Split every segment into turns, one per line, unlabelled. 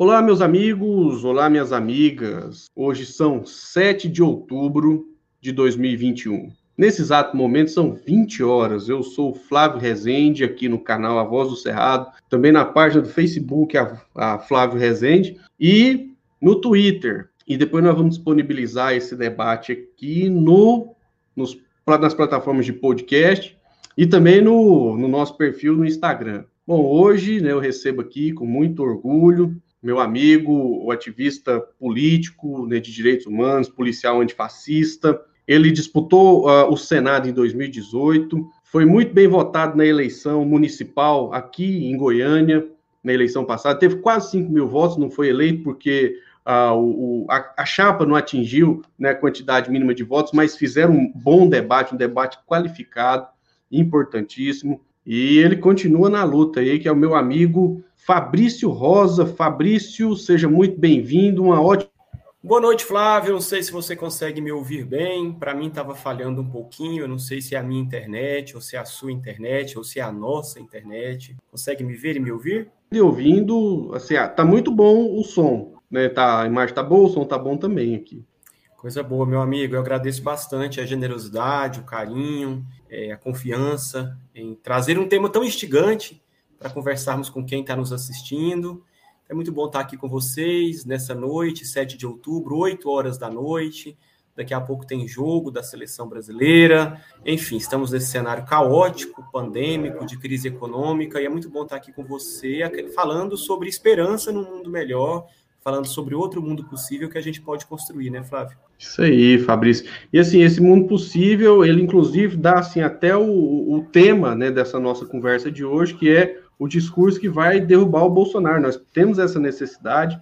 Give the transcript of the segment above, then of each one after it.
Olá, meus amigos, olá, minhas amigas. Hoje são 7 de outubro de 2021. Nesse exato momento são 20 horas. Eu sou Flávio Rezende, aqui no canal A Voz do Cerrado, também na página do Facebook, a, a Flávio Rezende, e no Twitter. E depois nós vamos disponibilizar esse debate aqui no, nos, nas plataformas de podcast e também no, no nosso perfil no Instagram. Bom, hoje né, eu recebo aqui com muito orgulho meu amigo, o ativista político né, de direitos humanos, policial antifascista. Ele disputou uh, o Senado em 2018, foi muito bem votado na eleição municipal aqui em Goiânia, na eleição passada. Teve quase 5 mil votos, não foi eleito porque uh, o, a, a, chapa não atingiu né, a quantidade mínima de votos, mas fizeram um bom debate, um debate qualificado, importantíssimo. E ele continua na luta aí, que é o meu amigo Fabrício Rosa. Fabrício, seja muito bem-vindo, uma ótima.
Boa noite, Flávio. Não sei se você consegue me ouvir bem. Para mim estava falhando um pouquinho. Eu não sei se é a minha internet, ou se é a sua internet, ou se é a nossa internet. Consegue me ver e me ouvir?
E ouvindo, assim, ah, tá muito bom o som, né? Tá, a imagem tá boa, o som tá bom também aqui.
Coisa boa, meu amigo. Eu agradeço bastante a generosidade, o carinho, é, a confiança em trazer um tema tão instigante para conversarmos com quem está nos assistindo. É muito bom estar aqui com vocês nessa noite, 7 de outubro, 8 horas da noite. Daqui a pouco tem jogo da seleção brasileira. Enfim, estamos nesse cenário caótico, pandêmico, de crise econômica, e é muito bom estar aqui com você, falando sobre esperança num mundo melhor, falando sobre outro mundo possível que a gente pode construir, né, Flávio?
Isso aí, Fabrício. E assim, esse mundo possível, ele inclusive dá assim até o, o tema, né, dessa nossa conversa de hoje, que é o discurso que vai derrubar o Bolsonaro. Nós temos essa necessidade,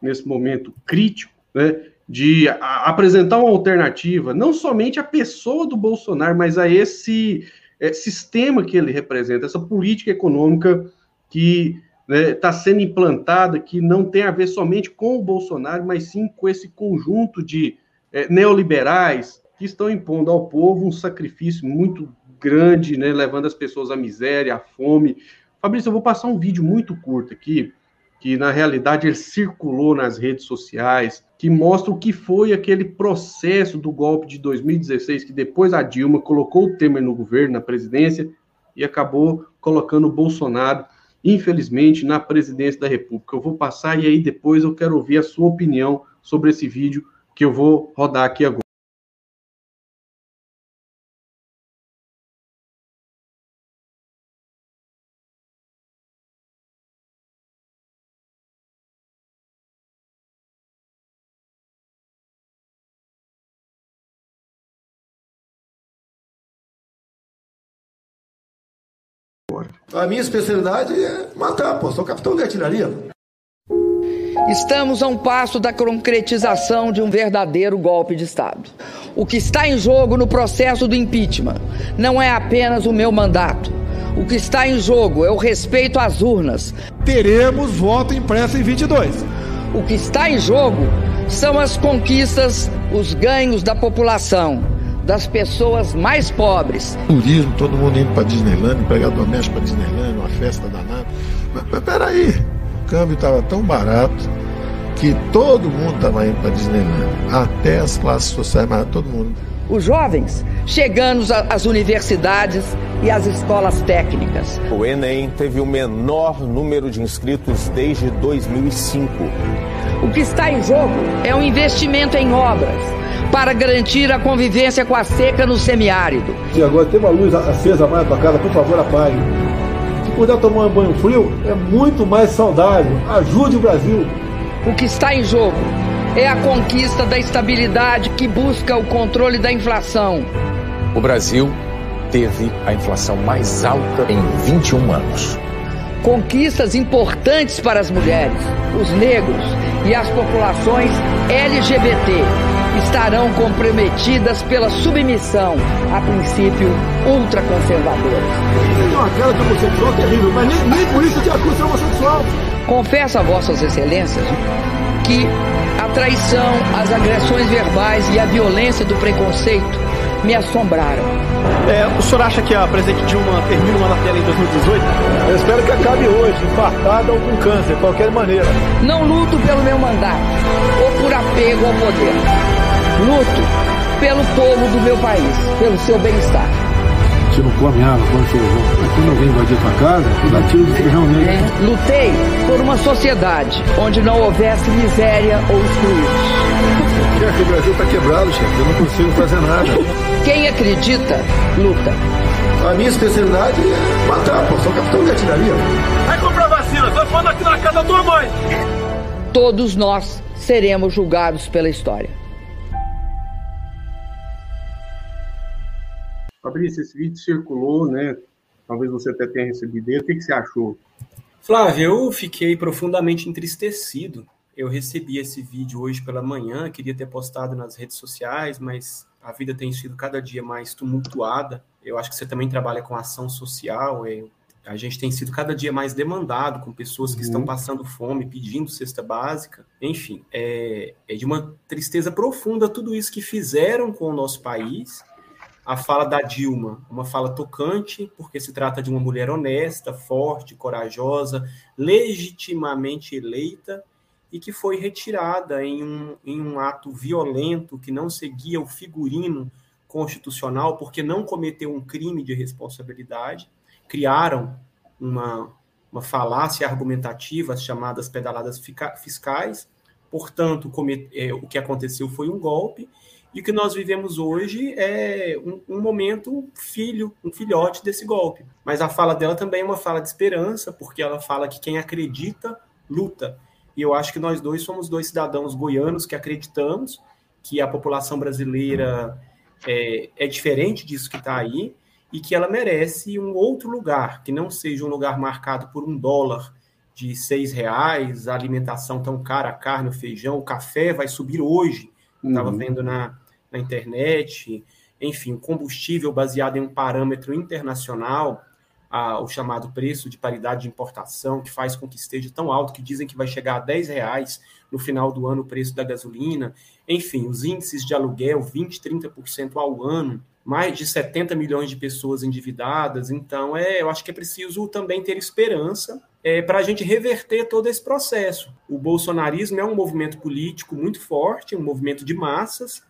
nesse momento crítico, né, de apresentar uma alternativa, não somente à pessoa do Bolsonaro, mas a esse é, sistema que ele representa, essa política econômica que está né, tá sendo implantada, que não tem a ver somente com o Bolsonaro, mas sim com esse conjunto de é, neoliberais que estão impondo ao povo um sacrifício muito grande, né, levando as pessoas à miséria, à fome, Fabrício, eu vou passar um vídeo muito curto aqui, que na realidade ele circulou nas redes sociais, que mostra o que foi aquele processo do golpe de 2016, que depois a Dilma colocou o Temer no governo, na presidência, e acabou colocando o Bolsonaro, infelizmente, na presidência da República. Eu vou passar e aí depois eu quero ouvir a sua opinião sobre esse vídeo que eu vou rodar aqui agora.
A minha especialidade é matar, pô. Sou capitão de artilharia.
Estamos a um passo da concretização de um verdadeiro golpe de Estado. O que está em jogo no processo do impeachment não é apenas o meu mandato. O que está em jogo é o respeito às urnas.
Teremos voto impresso em 22.
O que está em jogo são as conquistas, os ganhos da população das pessoas mais pobres.
Turismo, todo mundo indo para Disneyland, pegar doméstico para Disneyland, uma festa danada. Mas, mas peraí, o câmbio estava tão barato que todo mundo estava indo para Disneyland, até as classes sociais, mas todo mundo.
Os jovens chegando às universidades e às escolas técnicas.
O Enem teve o menor número de inscritos desde 2005.
O que está em jogo é um investimento em obras para garantir a convivência com a seca no semiárido.
Se agora tem uma luz acesa mais na tua casa, por favor, apague. Se puder tomar um banho frio, é muito mais saudável. Ajude o Brasil.
O que está em jogo é a conquista da estabilidade que busca o controle da inflação.
O Brasil teve a inflação mais alta em 21 anos.
Conquistas importantes para as mulheres, os negros e as populações LGBT estarão comprometidas pela submissão a princípio ultraconservadores.
Uma cara de homossexual terrível, mas nem, nem por isso te acusa homossexual.
Confesso a vossas excelências que a traição, as agressões verbais e a violência do preconceito me assombraram.
É, o senhor acha que a presidente Dilma termina o mandato dela em 2018?
Eu espero que acabe hoje, infartada ou com câncer, de qualquer maneira.
Não luto pelo meu mandato ou por apego ao poder. Luto pelo povo do meu país, pelo seu bem-estar.
Não come água, come feijão. Mas quando alguém invadir tua casa, tu dá tiro de feijão nele.
É, lutei por uma sociedade onde não houvesse miséria ou excluídos.
É que o Brasil está quebrado, chefe. Eu não consigo fazer nada.
Quem acredita, luta.
A minha especialidade é matar, pô. Sou capitão de artilharia.
Vai comprar vacina, vai falando aqui na casa da tua mãe.
Todos nós seremos julgados pela história.
Fabrício, esse vídeo circulou, né? Talvez você até tenha recebido ele. O que, que você achou?
Flávio, eu fiquei profundamente entristecido. Eu recebi esse vídeo hoje pela manhã, queria ter postado nas redes sociais, mas a vida tem sido cada dia mais tumultuada. Eu acho que você também trabalha com ação social, é, a gente tem sido cada dia mais demandado com pessoas que uhum. estão passando fome, pedindo cesta básica. Enfim, é, é de uma tristeza profunda tudo isso que fizeram com o nosso país a fala da Dilma, uma fala tocante, porque se trata de uma mulher honesta, forte, corajosa, legitimamente eleita e que foi retirada em um, em um ato violento que não seguia o figurino constitucional, porque não cometeu um crime de responsabilidade. Criaram uma, uma falácia argumentativa, as chamadas pedaladas fiscais. Portanto, é, o que aconteceu foi um golpe e o que nós vivemos hoje é um, um, momento filho, um filhote desse golpe. Mas a fala dela também é uma fala de esperança, porque ela fala que quem acredita, luta. E eu acho que nós dois somos dois cidadãos goianos que acreditamos que a população brasileira é, é diferente disso que está aí e que ela merece um outro lugar, que não seja um lugar marcado por um dólar de seis reais, a alimentação tão cara, a carne, o feijão, o café vai subir hoje estava uhum. vendo na, na internet, enfim, combustível baseado em um parâmetro internacional, a, o chamado preço de paridade de importação, que faz com que esteja tão alto que dizem que vai chegar a 10 reais no final do ano o preço da gasolina, enfim, os índices de aluguel 20, 30% ao ano, mais de 70 milhões de pessoas endividadas, então é, eu acho que é preciso também ter esperança é, para a gente reverter todo esse processo. O bolsonarismo é um movimento político muito forte, um movimento de massas,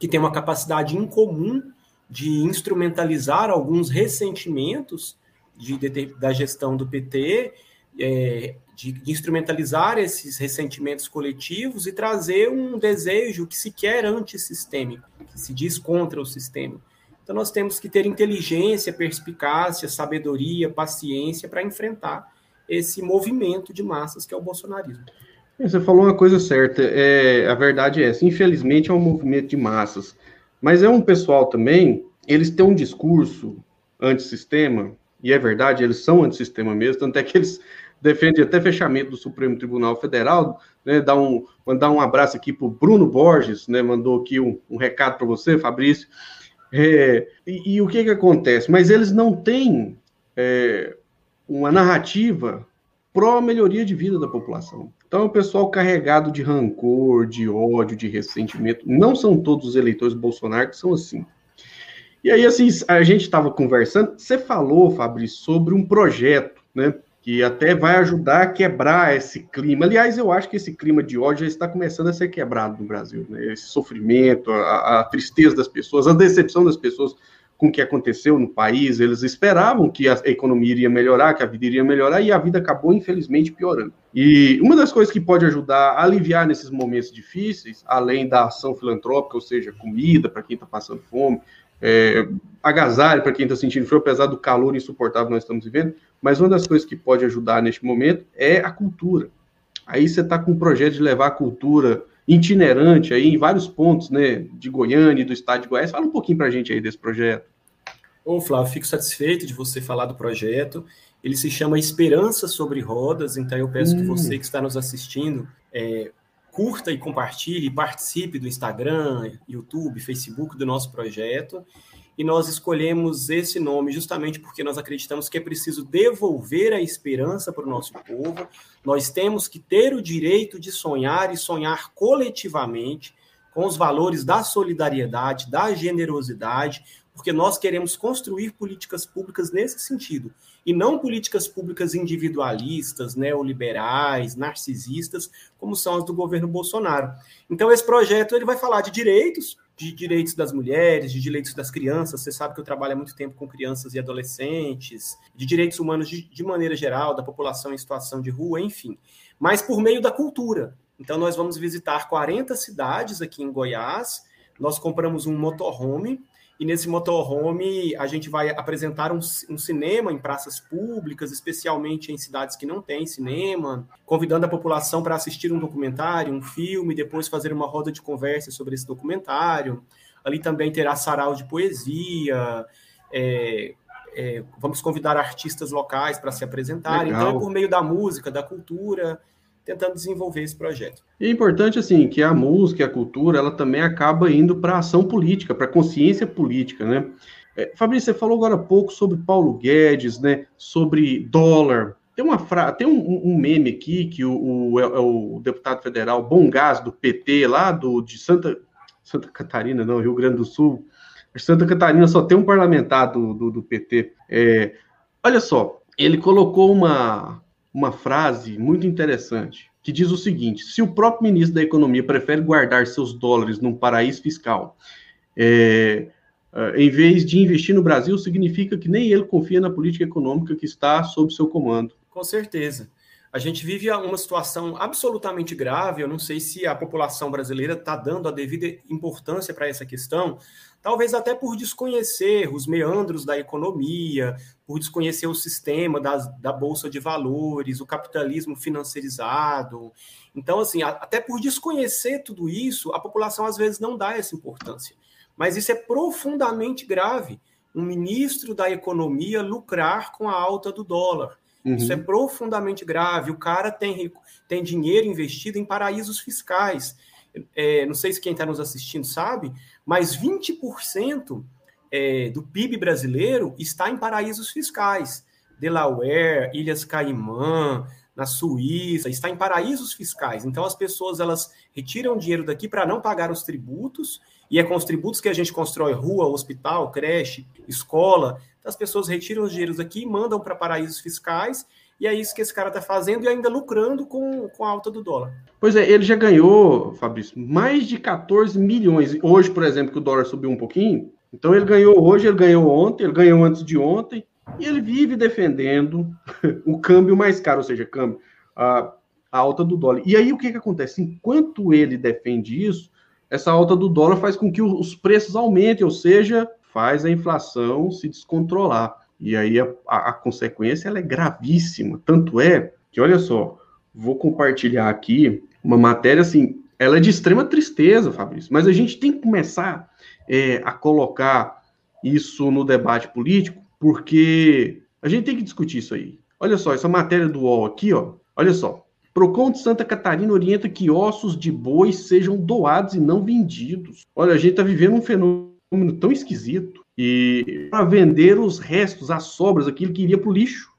que tem uma capacidade incomum de instrumentalizar alguns ressentimentos de, de, da gestão do PT, é, de, de, instrumentalizar esses ressentimentos coletivos e trazer um desejo que se quer antissistêmico, que se diz contra o sistema. Então, nós temos que ter inteligência, perspicácia, sabedoria, paciência para enfrentar esse movimento de massas que é o bolsonarismo.
Você falou uma coisa certa. É, a verdade é essa. Infelizmente é um movimento de massas. Mas é um pessoal também, eles têm um discurso antissistema, e é verdade, eles são antissistema mesmo, tanto é que eles defendem até fechamento do Supremo Tribunal Federal. Né, dá um, mandar um abraço aqui para o Bruno Borges, né, mandou aqui um, um recado para você, Fabrício. É, e, e, o que, que acontece? Mas eles não têm é, uma narrativa pró-melhoria de vida da população. Então, o pessoal carregado de rancor, de ódio, de ressentimento. Não são todos os eleitores Bolsonaro que são assim. E aí, assim, a gente estava conversando, você falou, Fabrício, sobre um projeto, né? Que até vai ajudar a quebrar esse clima. Aliás, eu acho que esse clima de ódio já está começando a ser quebrado no Brasil, né? Esse sofrimento, a, a tristeza das pessoas, a decepção das pessoas com o que aconteceu no país, eles esperavam que a economia iria melhorar, que a vida iria melhorar, e a vida acabou, infelizmente, piorando. E uma das coisas que pode ajudar a aliviar nesses momentos difíceis, além da ação filantrópica, ou seja, comida para quem está passando fome, é, agasalho para quem está sentindo frio, apesar do calor insuportável que nós estamos vivendo, mas uma das coisas que pode ajudar neste momento é a cultura. Aí você está com um projeto de levar a cultura itinerante aí em vários pontos, né, de Goiânia e do estado de Goiás. Fala um pouquinho para a gente aí desse projeto.
Ô, Flávio, fico satisfeito de você falar do projeto. Ele se chama Esperança sobre Rodas, então eu peço hum. que você que está nos assistindo é, curta e compartilhe, participe do Instagram, YouTube, Facebook do nosso projeto e nós escolhemos esse nome justamente porque nós acreditamos que é preciso devolver a esperança para o nosso povo. Nós temos que ter o direito de sonhar e sonhar coletivamente. com os valores da solidariedade, da generosidade, porque nós queremos construir políticas públicas nesse sentido, e não políticas públicas individualistas, neoliberais, narcisistas, como são as do governo Bolsonaro. Então, esse projeto ele vai falar de direitos, de direitos das mulheres, de direitos das crianças. Você sabe que eu trabalho há muito tempo com crianças e adolescentes, de direitos humanos de, de maneira geral, da população em situação de rua, enfim. Mas por meio da cultura. Então, nós vamos visitar 40 cidades aqui em Goiás. Nós compramos um motorhome e nesse motorhome a gente vai apresentar um, um, cinema em praças públicas, especialmente em cidades que não têm cinema, convidando a população para assistir um documentário, um filme, depois fazer uma roda de conversa sobre esse documentário. Ali também terá sarau de poesia, é, é, vamos convidar artistas locais para se apresentarem. Então, é por meio da música, da cultura, tentando desenvolver esse projeto.
É importante assim que a música, a cultura, ela também acaba indo para ação política, para consciência política, né? É, Fabrício, você falou agora há pouco sobre Paulo Guedes, né? Sobre dólar. Tem uma fra... tem um, um, meme aqui que o, o, é, é o, deputado federal Bom Gás do PT lá do de Santa Santa Catarina, não, Rio Grande do Sul. Santa Catarina só tem um parlamentar do, do, do PT. É, olha só, ele colocou uma uma frase muito interessante que diz o seguinte: se o próprio ministro da Economia prefere guardar seus dólares num paraíso fiscal, é, é, em vez de investir no Brasil, significa que nem ele confia na política econômica que está sob seu comando.
Com certeza. A gente vive uma situação absolutamente grave. Eu não sei se a população brasileira está dando a devida importância para essa questão, talvez até por desconhecer os meandros da economia, por desconhecer o sistema das, da bolsa de valores, o capitalismo financiarizado. Então, assim, até por desconhecer tudo isso, a população às vezes não dá essa importância. Mas isso é profundamente grave. Um ministro da economia lucrar com a alta do dólar. Uhum. Isso é profundamente grave. O cara tem, tem dinheiro investido em paraísos fiscais é, não sei se quem está nos assistindo sabe, mas 20% é, do PIB brasileiro está em paraísos fiscais. Delaware, Ilhas Caimã, na Suíça, está em paraísos fiscais. Então as pessoas elas retiram dinheiro daqui para não pagar os tributos, e é com os tributos que a gente constrói rua, hospital, creche, escola. As pessoas retiram os dinheiros aqui, mandam para paraísos fiscais e é isso que esse cara está fazendo e ainda lucrando com, com a alta do dólar.
Pois é, ele já ganhou, Fabrício, mais de 14 milhões. Hoje, por exemplo, que o dólar subiu um pouquinho, então ele ganhou hoje, ele ganhou ontem, ele ganhou antes de ontem, e ele vive defendendo o câmbio mais caro, ou seja, câmbio, a, a alta do dólar. E aí o que, que acontece? Enquanto ele defende isso, essa alta do dólar faz com que os preços aumentem, ou seja, faz a inflação se descontrolar. E aí a, a, a consequência é gravíssima. Tanto é que, olha só, vou compartilhar aqui uma matéria assim, ela é de extrema tristeza, Fabrício, mas a gente tem que começar é, a colocar isso no debate político, porque a gente tem que discutir isso aí. Olha só, essa matéria do UOL aqui, ó, olha só. Procon de Santa Catarina orienta que ossos de boi sejam doados e não vendidos. Olha, a gente está vivendo um fenômeno tão esquisito e para vender os restos, as sobras, aquilo que iria para o lixo.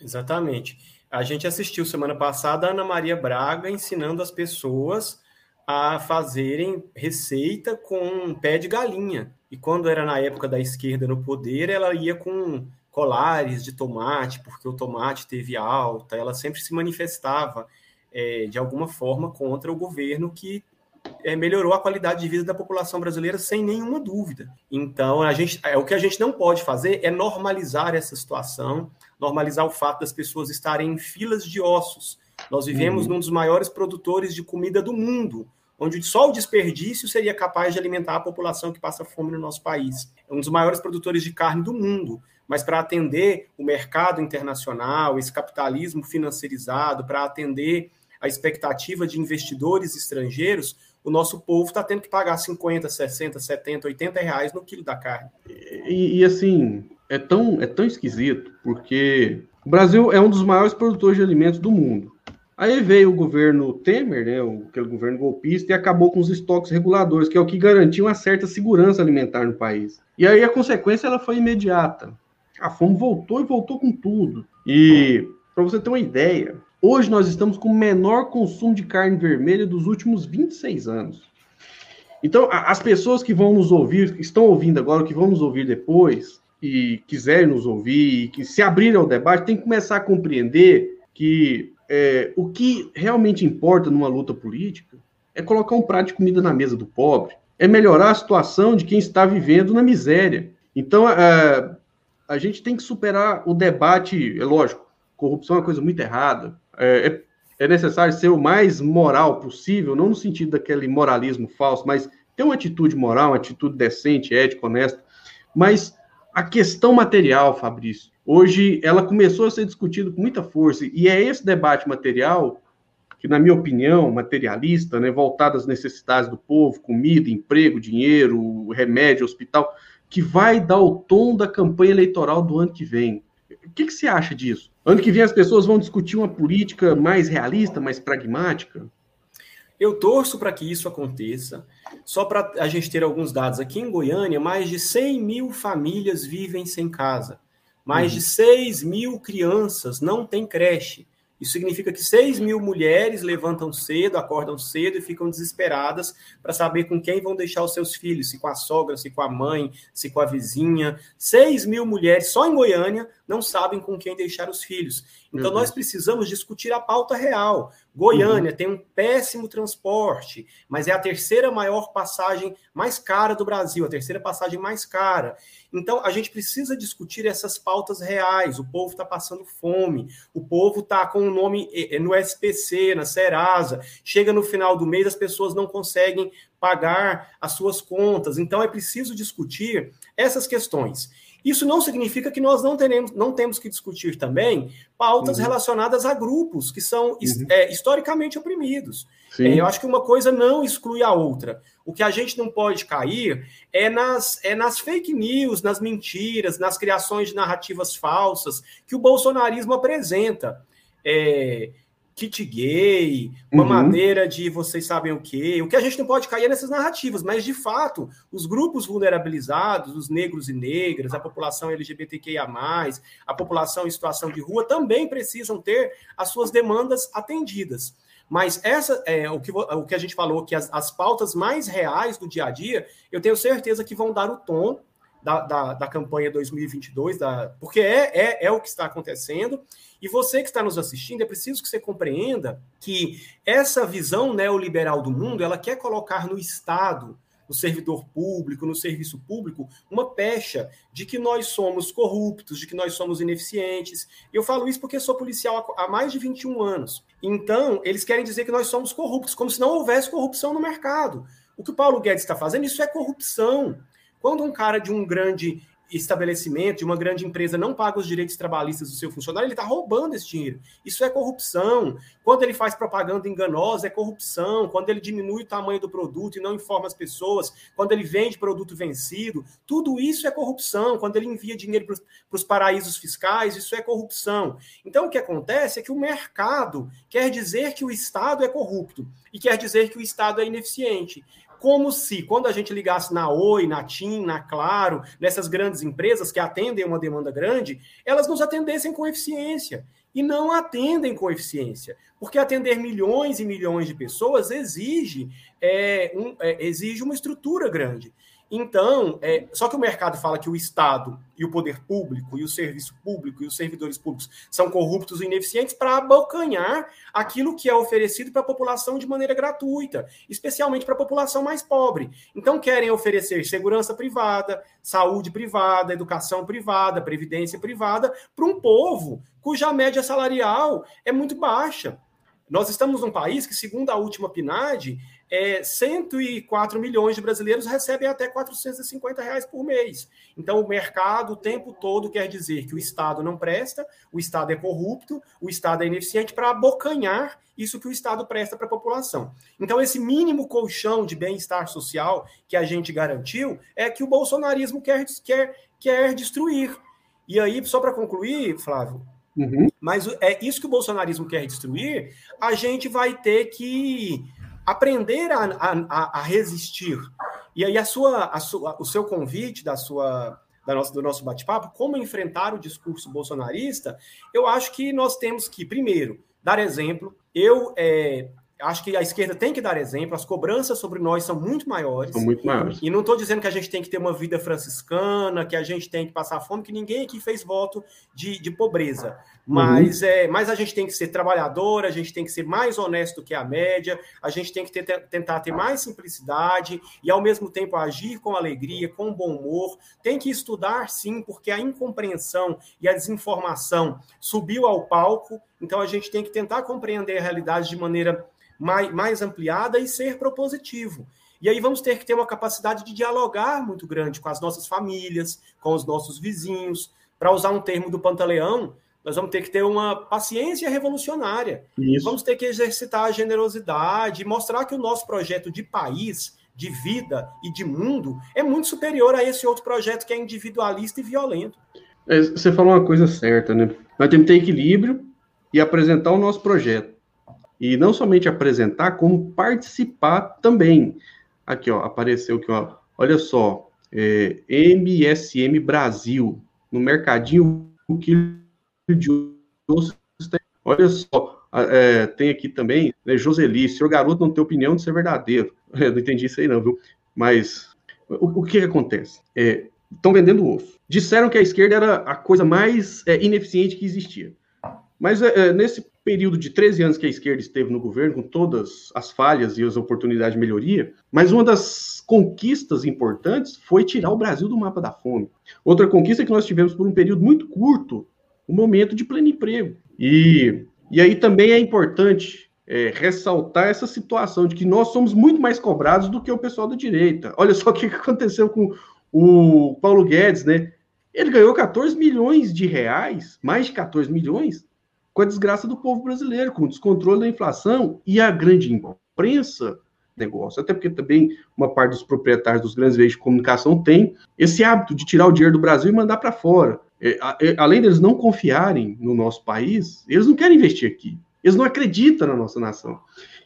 Exatamente. A gente assistiu semana passada a Ana Maria Braga ensinando as pessoas a fazerem receita com pé de galinha. E quando era na época da esquerda no poder, ela ia com colares de tomate, porque o tomate teve alta, ela sempre se manifestava é, de alguma forma contra o governo que é, melhorou a qualidade de vida da população brasileira sem nenhuma dúvida. Então, a gente, é, o que a gente não pode fazer é normalizar essa situação, normalizar o fato das pessoas estarem em filas de ossos. Nós vivemos uhum. num dos maiores produtores de comida do mundo, onde só o desperdício seria capaz de alimentar a população que passa fome no nosso país. É um dos maiores produtores de carne do mundo. Mas para atender o mercado internacional, esse capitalismo financiarizado, para atender a expectativa de investidores estrangeiros, o nosso povo está tendo que pagar 50, 60, 70, 80 reais no quilo da carne.
E, e, assim, é tão, é tão esquisito, porque o Brasil é um dos maiores produtores de alimentos do mundo. Aí veio o governo Temer, né, aquele governo golpista, e acabou com os estoques reguladores, que é o que garantia uma certa segurança alimentar no país. E aí a consequência ela foi imediata. A fome voltou e voltou com tudo. E para você ter uma ideia, Hoje nós estamos com o menor consumo de carne vermelha dos últimos 26 anos. Então, as pessoas que vão nos ouvir, que estão ouvindo agora, que vão nos ouvir depois, e quiserem nos ouvir, e que se abrirem ao debate, tem que começar a compreender que é, o que realmente importa numa luta política é colocar um prato de comida na mesa do pobre, é melhorar a situação de quem está vivendo na miséria. Então, é, a gente tem que superar o debate, é lógico, corrupção é uma coisa muito errada, é, é é necessário ser o mais moral possível, não no sentido daquele moralismo falso, mas ter uma atitude moral, uma atitude decente, ética, honesta. Mas a questão material, Fabrício, hoje ela começou a ser discutida com muita força, e é esse debate material que, na minha opinião, materialista, né, voltado às necessidades do povo, comida, emprego, dinheiro, remédio, hospital, que vai dar o tom da campanha eleitoral do ano que vem. O que, que você acha disso? Ano que vem as pessoas vão discutir uma política mais realista, mais pragmática?
Eu torço para que isso aconteça. Só para a gente ter alguns dados, aqui em Goiânia, mais de 100 mil famílias vivem sem casa. Mais uhum. de 6 mil crianças não têm creche. Isso significa que 6 mil mulheres levantam cedo, acordam cedo e ficam desesperadas para saber com quem vão deixar os seus filhos, se com a sogra, se com a mãe, se com a vizinha. 6 mil mulheres só em Goiânia não sabem com quem deixar os filhos. Então, uhum. nós precisamos discutir a pauta real. Goiânia uhum. tem um péssimo transporte, mas é a terceira maior passagem mais cara do Brasil, a terceira passagem mais cara. Então, a gente precisa discutir essas pautas reais. O povo está passando fome, o povo está com o nome eh, eh, no SPC, na Serasa. Chega no final do mês, as pessoas não conseguem pagar as suas contas. Então, é preciso discutir essas questões. Isso não significa que nós não, teremos, não temos que discutir também pautas uhum. relacionadas a grupos que são uhum. é, historicamente oprimidos. É, eu acho que uma coisa não exclui a outra. O que a gente não pode cair é nas, é nas fake news, nas mentiras, nas criações de narrativas falsas que o bolsonarismo apresenta. É, kit gay, uma uhum. maneira de vocês sabem o quê. O que a gente não pode cair é nessas narrativas, mas de fato, os grupos vulnerabilizados, os negros e negras, a população LGBTQIA, a população em situação de rua, também precisam ter as suas demandas atendidas. Mas essa é o que, o que a gente falou, que as, as pautas mais reais do dia a dia, eu tenho certeza que vão dar o tom da, da, da campanha 2022, da, porque é, é, é o que está acontecendo. E você que está nos assistindo, é preciso que você compreenda que essa visão neoliberal do mundo, ela quer colocar no Estado, no servidor público, no serviço público, uma pecha de que nós somos corruptos, de que nós somos ineficientes. Eu falo isso porque sou policial há mais de 21 anos. Então, eles querem dizer que nós somos corruptos, como se não houvesse corrupção no mercado. O que o Paulo Guedes está fazendo, isso é corrupção. Quando um cara de um grande estabelecimento, de uma grande empresa, não paga os direitos trabalhistas do seu funcionário, ele está roubando esse dinheiro. Isso é corrupção. Quando ele faz propaganda enganosa, é corrupção. Quando ele diminui o tamanho do produto e não informa as pessoas, quando ele vende produto vencido, tudo isso é corrupção. Quando ele envia dinheiro para os paraísos fiscais, isso é corrupção. Então, o que acontece é que o mercado quer dizer que o Estado é corrupto e quer dizer que o Estado é ineficiente como se, quando a gente ligasse na Oi, na TIM, na Claro, nessas grandes empresas que atendem uma demanda grande, elas nos atendessem com eficiência. E não atendem com eficiência. Porque atender milhões e milhões de pessoas exige, é, um, é, exige uma estrutura grande. Então, é, só que o mercado fala que o Estado e o poder público e o serviço público e os servidores públicos são corruptos e ineficientes para abocanhar aquilo que é oferecido para a população de maneira gratuita, especialmente para a população mais pobre. Então, querem oferecer segurança privada, saúde privada, educação privada, previdência privada para um povo cuja média salarial é muito baixa. Nós estamos num país que, segundo a última PNAD, é, 104 milhões de brasileiros recebem até 450 reais por mês. Então, o mercado o tempo todo quer dizer que o Estado não presta, o Estado é corrupto, o Estado é ineficiente para abocanhar isso que o Estado presta para a população. Então, esse mínimo colchão de bem-estar social que a gente garantiu é que o bolsonarismo quer, quer, quer destruir. E aí, só para concluir, Flávio, uhum. mas é isso que o bolsonarismo quer destruir, a gente vai ter que aprender a, a, a resistir. E aí a sua, a sua, o seu convite da sua da nossa, do nosso bate-papo, como enfrentar o discurso bolsonarista, eu acho que nós temos que, primeiro, dar exemplo. Eu, é, acho que a esquerda tem que dar exemplo, as cobranças sobre nós são muito maiores.
São muito maiores.
E não estou dizendo que a gente tem que ter uma vida franciscana, que a gente tem que passar fome, que ninguém aqui fez voto de, de pobreza. Mas, uhum. é, mas a gente tem que ser trabalhador, a gente tem que ser mais honesto que a média, a gente tem que ter, tentar ter mais simplicidade e, ao mesmo tempo, agir com alegria, com bom humor. Tem que estudar, sim, porque a incompreensão e a desinformação subiu ao palco, então a gente tem que tentar compreender a realidade de maneira mais, mais ampliada e ser propositivo. E aí vamos ter que ter uma capacidade de dialogar muito grande com as nossas famílias, com os nossos vizinhos. Para usar um termo do Pantaleão, nós vamos ter que ter uma paciência revolucionária. Isso. Vamos ter que exercitar a generosidade, mostrar que o nosso projeto de país, de vida e de mundo é muito superior a esse outro projeto que é individualista e violento.
É, você falou uma coisa certa, né? Nós temos que ter equilíbrio e apresentar o nosso projeto. E não somente apresentar, como participar também. Aqui, ó, apareceu aqui, ó. Olha só, é, MSM Brasil, no mercadinho, o quilo de osso. Olha só, é, tem aqui também, né, Joseli, garoto não tem opinião de ser verdadeiro. Não entendi isso aí não, viu? Mas o, o que, que acontece? Estão é, vendendo osso. Disseram que a esquerda era a coisa mais é, ineficiente que existia. Mas é, é nesse período de 13 anos que a esquerda esteve no governo, com todas as falhas e as oportunidades de melhoria, mas uma das conquistas importantes foi tirar o Brasil do mapa da fome. Outra conquista é que nós tivemos por um período muito curto, um momento de pleno emprego. E, e aí também é importante é, ressaltar essa situação de que nós somos muito mais cobrados do que o pessoal da direita. Olha só o que aconteceu com o Paulo Guedes, né? Ele ganhou 14 milhões de reais, mais de 14 milhões, com a desgraça do povo brasileiro, com o descontrole da inflação e a grande imprensa negócio. Até porque também uma parte dos proprietários dos grandes veículos de comunicação tem esse hábito de tirar o dinheiro do Brasil e mandar para fora. É, é, além deles não confiarem no nosso país, eles não querem investir aqui. Eles não acreditam na nossa nação.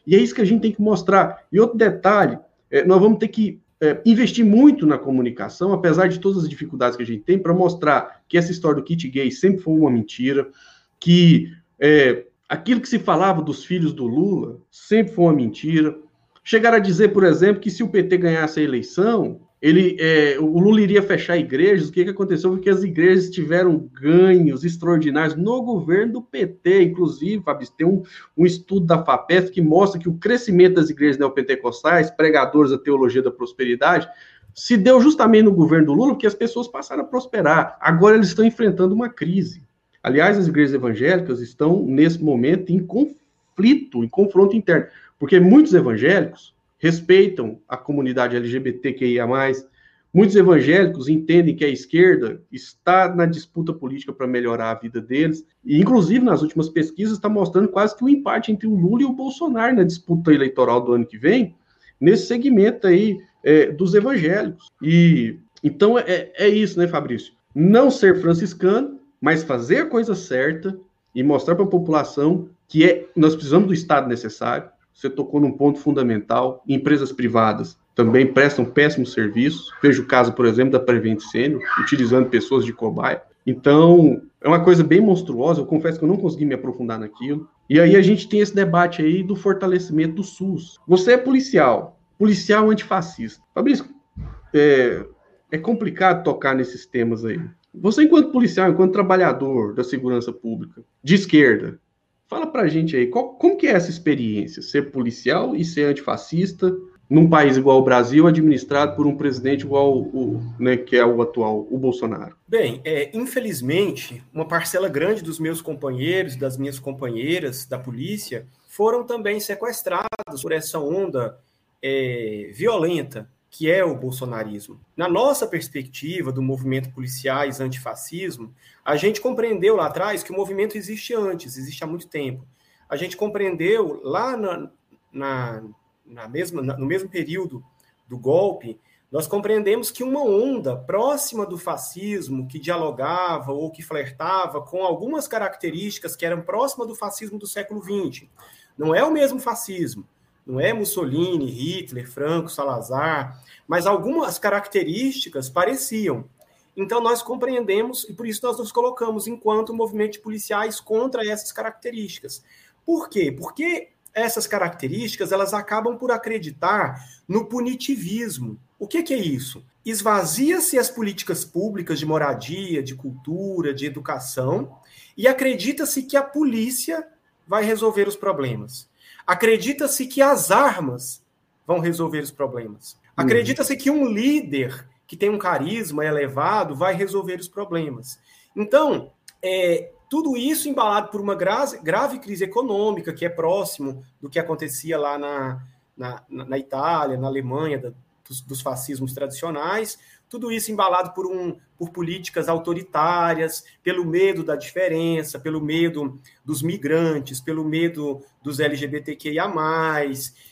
E é isso que a gente tem que mostrar. E outro detalhe, é, nós vamos ter que investir muito na comunicação, apesar de todas as dificuldades que a gente tem, para mostrar que essa história do kit gay sempre foi uma mentira, que é, aquilo que se falava dos filhos do Lula sempre foi uma mentira. Chegaram a dizer, por exemplo, que se o PT ganhasse a eleição, ele, é, o Lula iria fechar igrejas. O que, que aconteceu foi que as igrejas tiveram ganhos extraordinários no governo do PT. Inclusive, Fabrício, tem um, um estudo da FAPESP que mostra que o crescimento das igrejas neopentecostais, pregadores da teologia da prosperidade, se deu justamente no governo do Lula, porque as pessoas passaram a prosperar. Agora eles estão enfrentando uma crise. Aliás, as igrejas evangélicas estão, nesse momento, em conflito, em confronto interno, porque muitos evangélicos respeitam a comunidade LGBTQIA, muitos evangélicos entendem que a esquerda está na disputa política para melhorar a vida deles, e inclusive nas últimas pesquisas está mostrando quase que um empate entre o Lula e o Bolsonaro na disputa eleitoral do ano que vem, nesse segmento aí é, dos evangélicos. E então é, é isso, né, Fabrício? Não ser franciscano mas fazer a coisa certa e mostrar para a população que é, nós precisamos do Estado necessário. Você tocou num ponto fundamental. Empresas privadas também prestam péssimos serviços. Vejo o caso, por exemplo, da Prevent Senior, utilizando pessoas de cobaia. Então, é uma coisa bem monstruosa. Eu confesso que eu não consegui me aprofundar naquilo. E aí a gente tem esse debate aí do fortalecimento do SUS. Você é policial, policial antifascista. Fabrício, é, é complicado tocar nesses temas aí. Você, enquanto policial, enquanto trabalhador da segurança pública, de esquerda, fala pra gente aí, qual, como que é essa experiência, ser policial e ser antifascista num país igual o Brasil, administrado por um presidente igual o, né, que é o atual, o Bolsonaro?
Bem, é, infelizmente, uma parcela grande dos meus companheiros, das minhas companheiras da polícia, foram também sequestrados por essa onda é, violenta que é o bolsonarismo. Na nossa perspectiva do movimento policiais antifascismo, a gente compreendeu lá atrás que o movimento existe antes, existe há muito tempo. A gente compreendeu lá na, na, na mesma, no mesmo período do golpe, nós compreendemos que uma onda próxima do fascismo, que dialogava ou que flertava com algumas características que eram próximas do fascismo do século XX, não é o mesmo fascismo, não é Mussolini, Hitler, Franco, Salazar, mas algumas características pareciam. Então nós compreendemos e por isso nós nos colocamos enquanto movimento de policiais contra essas características. Por quê? Porque essas características elas acabam por acreditar no punitivismo. O que, que é isso? Esvazia-se as políticas públicas de moradia, de cultura, de educação, e acredita-se que a polícia vai resolver os problemas. Acredita-se que as armas vão resolver os problemas. Uhum. Acredita-se que um líder que tem um carisma elevado vai resolver os problemas. Então, é, tudo isso embalado por uma grave, grave crise econômica, que é próximo do que acontecia lá na, na, na Itália, na Alemanha, da, dos, dos, fascismos tradicionais, tudo isso embalado por, um, por políticas autoritárias, pelo medo da diferença, pelo medo dos migrantes, pelo medo dos LGBTQIA.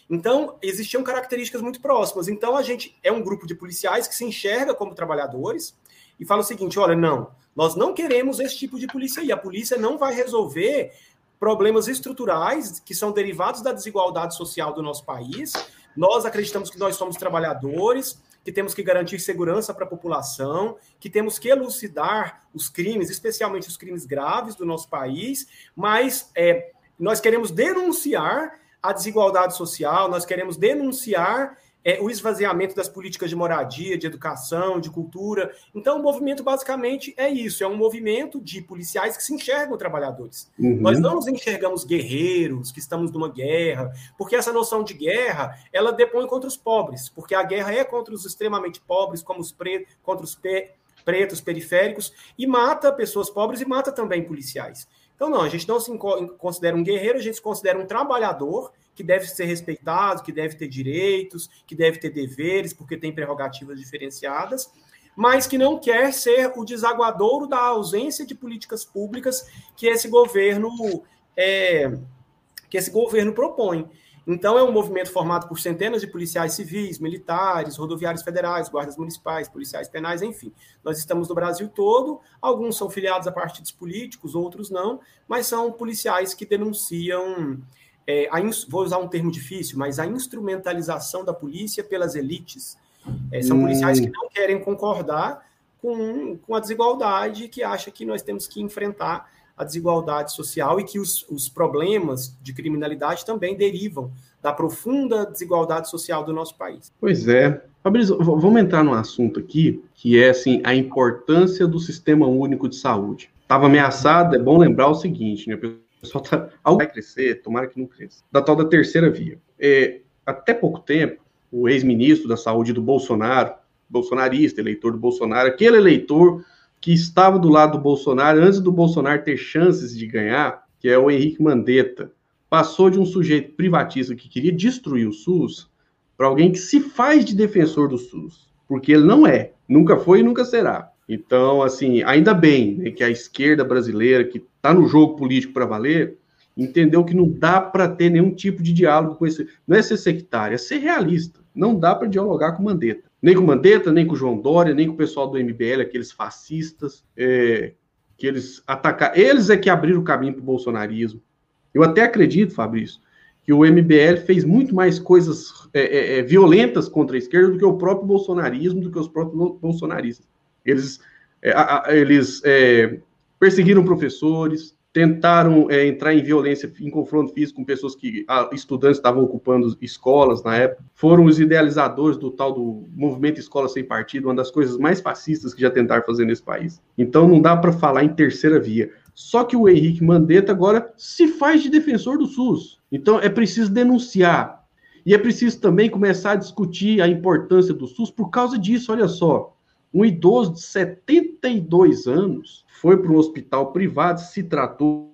Então, existiam características muito próximas. Então, a gente é um grupo de policiais que se enxerga como trabalhadores e fala o seguinte: olha, não, nós não queremos esse tipo de polícia aí. A polícia não vai resolver problemas estruturais que são derivados da desigualdade social do nosso país. Nós acreditamos que nós somos trabalhadores, que temos que garantir segurança para a população, que temos que elucidar os crimes, especialmente os crimes graves do nosso país, mas é, nós queremos denunciar a desigualdade social, nós queremos denunciar é, o esvaziamento das políticas de moradia, de educação, de cultura. Então, o movimento basicamente é isso: é um movimento de policiais que se enxergam trabalhadores. Uhum. Nós não nos enxergamos guerreiros, que estamos numa guerra, porque essa noção de guerra ela depõe contra os pobres, porque a guerra é contra os extremamente pobres, como os pretos, contra os pe pretos periféricos, e mata pessoas pobres e mata também policiais. Então, não, a gente não se considera um guerreiro, a gente se considera um trabalhador que deve ser respeitado, que deve ter direitos, que deve ter deveres, porque tem prerrogativas diferenciadas, mas que não quer ser o desaguadouro da ausência de políticas públicas que esse governo é, que esse governo propõe. Então, é um movimento formado por centenas de policiais civis, militares, rodoviários federais, guardas municipais, policiais penais, enfim. Nós estamos no Brasil todo, alguns são filiados a partidos políticos, outros não, mas são policiais que denunciam é, a, vou usar um termo difícil, mas a instrumentalização da polícia pelas elites. É, são hum. policiais que não querem concordar com, com a desigualdade, que acha que nós temos que enfrentar a desigualdade social e que os, os problemas de criminalidade também derivam da profunda desigualdade social do nosso país.
Pois é. Fabrício, vamos entrar num assunto aqui, que é assim, a importância do sistema único de saúde. Estava ameaçado, é bom lembrar o seguinte, né? Pessoal tá, algo vai crescer, tomara que não cresça, da tal da terceira via. É, até pouco tempo, o ex-ministro da Saúde do Bolsonaro, bolsonarista, eleitor do Bolsonaro, aquele eleitor que estava do lado do Bolsonaro antes do Bolsonaro ter chances de ganhar, que é o Henrique Mandetta, passou de um sujeito privatista que queria destruir o SUS para alguém que se faz de defensor do SUS, porque ele não é, nunca foi e nunca será. Então, assim, ainda bem né, que a esquerda brasileira, que está no jogo político para valer, entendeu que não dá para ter nenhum tipo de diálogo com esse. Não é ser sectário, é ser realista. Não dá para dialogar com Mandetta. Nem com Mandetta, nem com João Dória, nem com o pessoal do MBL, aqueles fascistas, é, que eles atacaram. Eles é que abriram o caminho para o bolsonarismo. Eu até acredito, Fabrício, que o MBL fez muito mais coisas é, é, é, violentas contra a esquerda do que o próprio bolsonarismo, do que os próprios bolsonaristas. Eles, é, eles é, perseguiram professores, tentaram é, entrar em violência, em confronto físico com pessoas que, estudantes estavam ocupando escolas na época, foram os idealizadores do tal do movimento Escola Sem Partido, uma das coisas mais fascistas que já tentaram fazer nesse país. Então não dá para falar em terceira via. Só que o Henrique Mandetta agora se faz de defensor do SUS. Então é preciso denunciar. E é preciso também começar a discutir a importância do SUS por causa disso, olha só. Um idoso de 72 anos foi para um hospital privado, se tratou,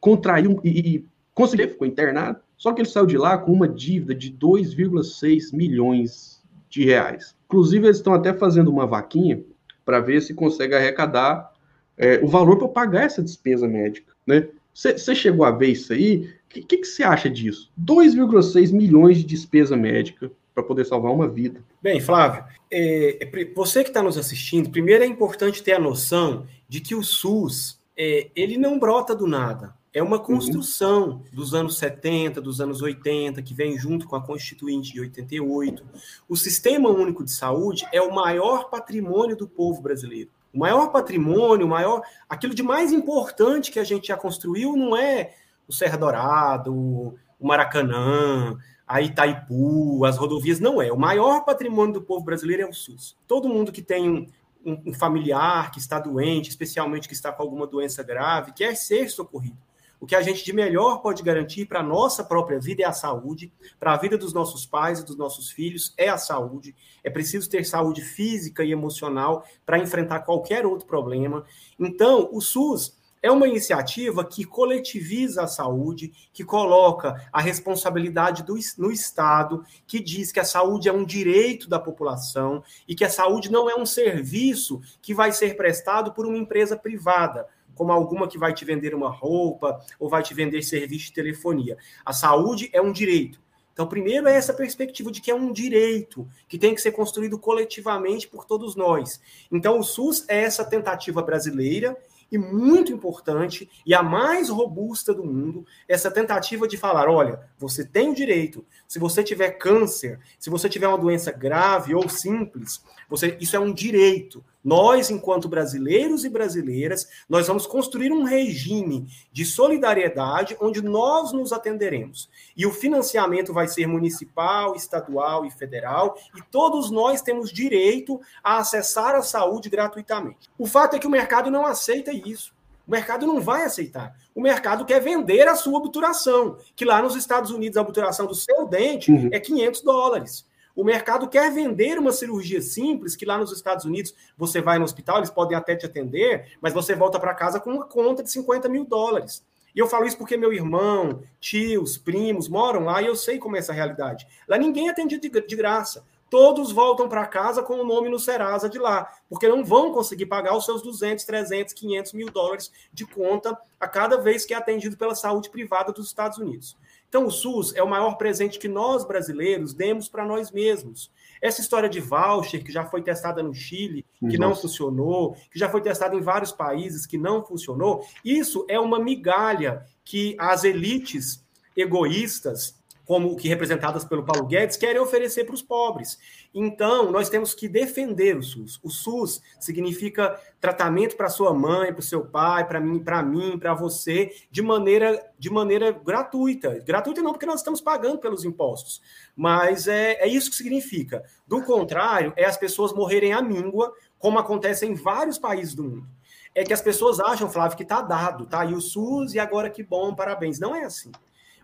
contraiu e, e conseguiu, ficou internado. Só que ele saiu de lá com uma dívida de 2,6 milhões de reais. Inclusive, eles estão até fazendo uma vaquinha para ver se consegue arrecadar é, o valor para pagar essa despesa médica. Né? Você chegou a ver isso aí? O que, que, você acha disso? 2,6 milhões de despesa médica para poder salvar uma vida.
Bem, Flávio, é, é você que está nos assistindo, primeiro é importante ter a noção de que o SUS é, ele não brota do nada. É uma uhum. construção uhum. dos anos 70, dos anos 80, que vem junto com a Constituinte de 88. O Sistema Único de Saúde é o maior patrimônio do povo brasileiro. O maior patrimônio, o maior, aquilo de mais importante que a gente já construiu não é o Serra Dourado, o Maracanã, a Itaipu, as rodovias, não é. O maior patrimônio do povo brasileiro é o SUS. Todo mundo que tem um, um, um familiar que está doente, especialmente que está com alguma doença grave, quer ser socorrido. O que a gente de melhor pode garantir para a nossa própria vida é a saúde, para a vida dos nossos pais e dos nossos filhos é a saúde. É preciso ter saúde física e emocional para enfrentar qualquer outro problema. Então, o SUS é uma iniciativa que coletiviza a saúde, que coloca a responsabilidade do, no Estado, que diz que a saúde é um direito da população e que a saúde não é um serviço que vai ser prestado por uma empresa privada, como alguma que vai te vender uma roupa ou vai te vender serviço de telefonia. A saúde é um direito. Então, primeiro é essa perspectiva de que é um direito que tem que ser construído coletivamente por todos nós. Então, o SUS é essa tentativa brasileira e muito importante e a mais robusta do mundo, essa tentativa de falar: olha, você tem o direito, se você tiver câncer, se você tiver uma doença grave ou simples, você, isso é um direito. Nós, enquanto brasileiros e brasileiras, nós vamos construir um regime de solidariedade onde nós nos atenderemos. E o financiamento vai ser municipal, estadual e federal, e todos nós temos direito a acessar a saúde gratuitamente. O fato é que o mercado não aceita isso. O mercado não vai aceitar. O mercado quer vender a sua obturação, que lá nos Estados Unidos a obturação do seu dente uhum. é 500 dólares. O mercado quer vender uma cirurgia simples, que lá nos Estados Unidos você vai no hospital, eles podem até te atender, mas você volta para casa com uma conta de 50 mil dólares. E eu falo isso porque meu irmão, tios, primos moram lá e eu sei como é essa realidade. Lá ninguém é atendido de, graça. Todos voltam para casa com o nome no Serasa de lá, porque não vão conseguir pagar os seus 200, 300, 500 mil dólares de conta a cada vez que é atendido pela saúde privada dos Estados Unidos. Então, o SUS é o maior presente que nós brasileiros demos para nós mesmos. Essa história de voucher, que já foi testada no Chile, que Nossa. não funcionou, que já foi testada em vários países, que não funcionou, isso é uma migalha que as elites egoístas como que representadas pelo Paulo Guedes, querem oferecer para os pobres. Então, nós temos que defender o SUS. O SUS significa tratamento para sua mãe, para o seu pai, para mim, para mim, para você, de maneira, de maneira gratuita. Gratuita não, porque nós estamos pagando pelos impostos. Mas é, é isso que significa. Do contrário, é as pessoas morrerem à míngua, como acontece em vários países do mundo. É que as pessoas acham, Flávio, que está dado, tá? E o SUS, e agora que bom, parabéns. Não é assim.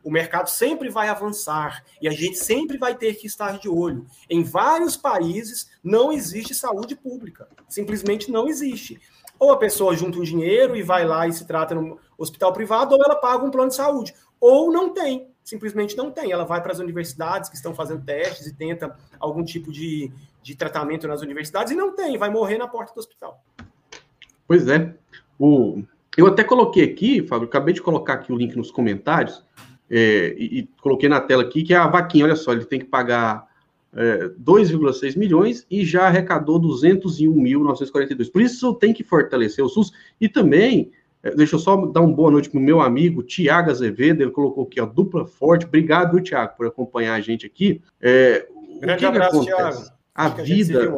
O mercado sempre vai avançar e a gente sempre vai ter que estar de olho. Em vários países não existe saúde pública, simplesmente não existe. Ou a pessoa junta um dinheiro e vai lá e se trata no hospital privado, ou ela paga um plano de saúde. Ou não tem, simplesmente não tem. Ela vai para as universidades que estão fazendo testes e tenta algum tipo de, de tratamento nas universidades e não tem, vai morrer na porta do hospital.
Pois é. O... Eu até coloquei aqui, Fábio, acabei de colocar aqui o link nos comentários, é, e, e, coloquei na tela aqui que é a vaquinha, olha só, ele tem que pagar é, 2,6 milhões e já arrecadou 201.942. Por isso tem que fortalecer o SUS e também, é, deixa eu só dar uma boa noite para o meu amigo Tiago Azevedo, ele colocou aqui, ó, dupla forte. Obrigado, Tiago, por acompanhar a gente aqui. É,
Grande abraço, Tiago.
A vida.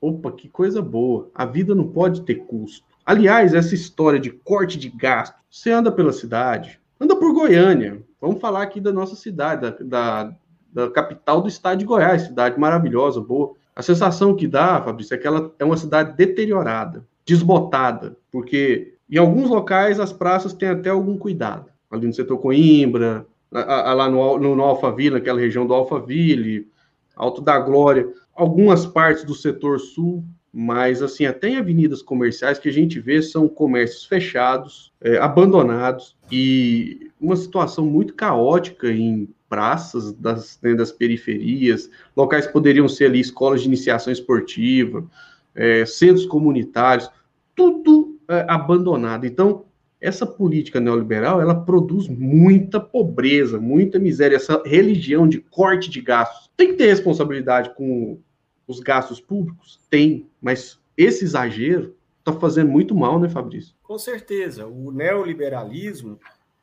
Opa, que coisa boa. A vida não pode ter custo. Aliás, essa história de corte de gasto. Você anda pela cidade, anda por Goiânia, Vamos falar aqui da nossa cidade, da, da, da, capital do estado de Goiás, cidade maravilhosa, boa. A sensação que dá, Fabrício, é que ela é uma cidade deteriorada, desbotada, porque em alguns locais as praças têm até algum cuidado. Ali no setor Coimbra, lá no, no, no Alphaville, naquela região do Alphaville, Alto da Glória, algumas partes do setor sul mas assim, até em avenidas comerciais que a gente vê são comércios fechados, é, abandonados e uma situação muito caótica em praças das, né, periferias, locais poderiam ser ali escolas de iniciação esportiva, é, centros comunitários, tudo é, abandonado. Então, essa política neoliberal, ela produz muita pobreza, muita miséria, essa religião de corte de gastos. Tem que ter responsabilidade com os gastos públicos? Tem, mas esse exagero está fazendo muito mal, né, Fabrício?
Com certeza. O neoliberalismo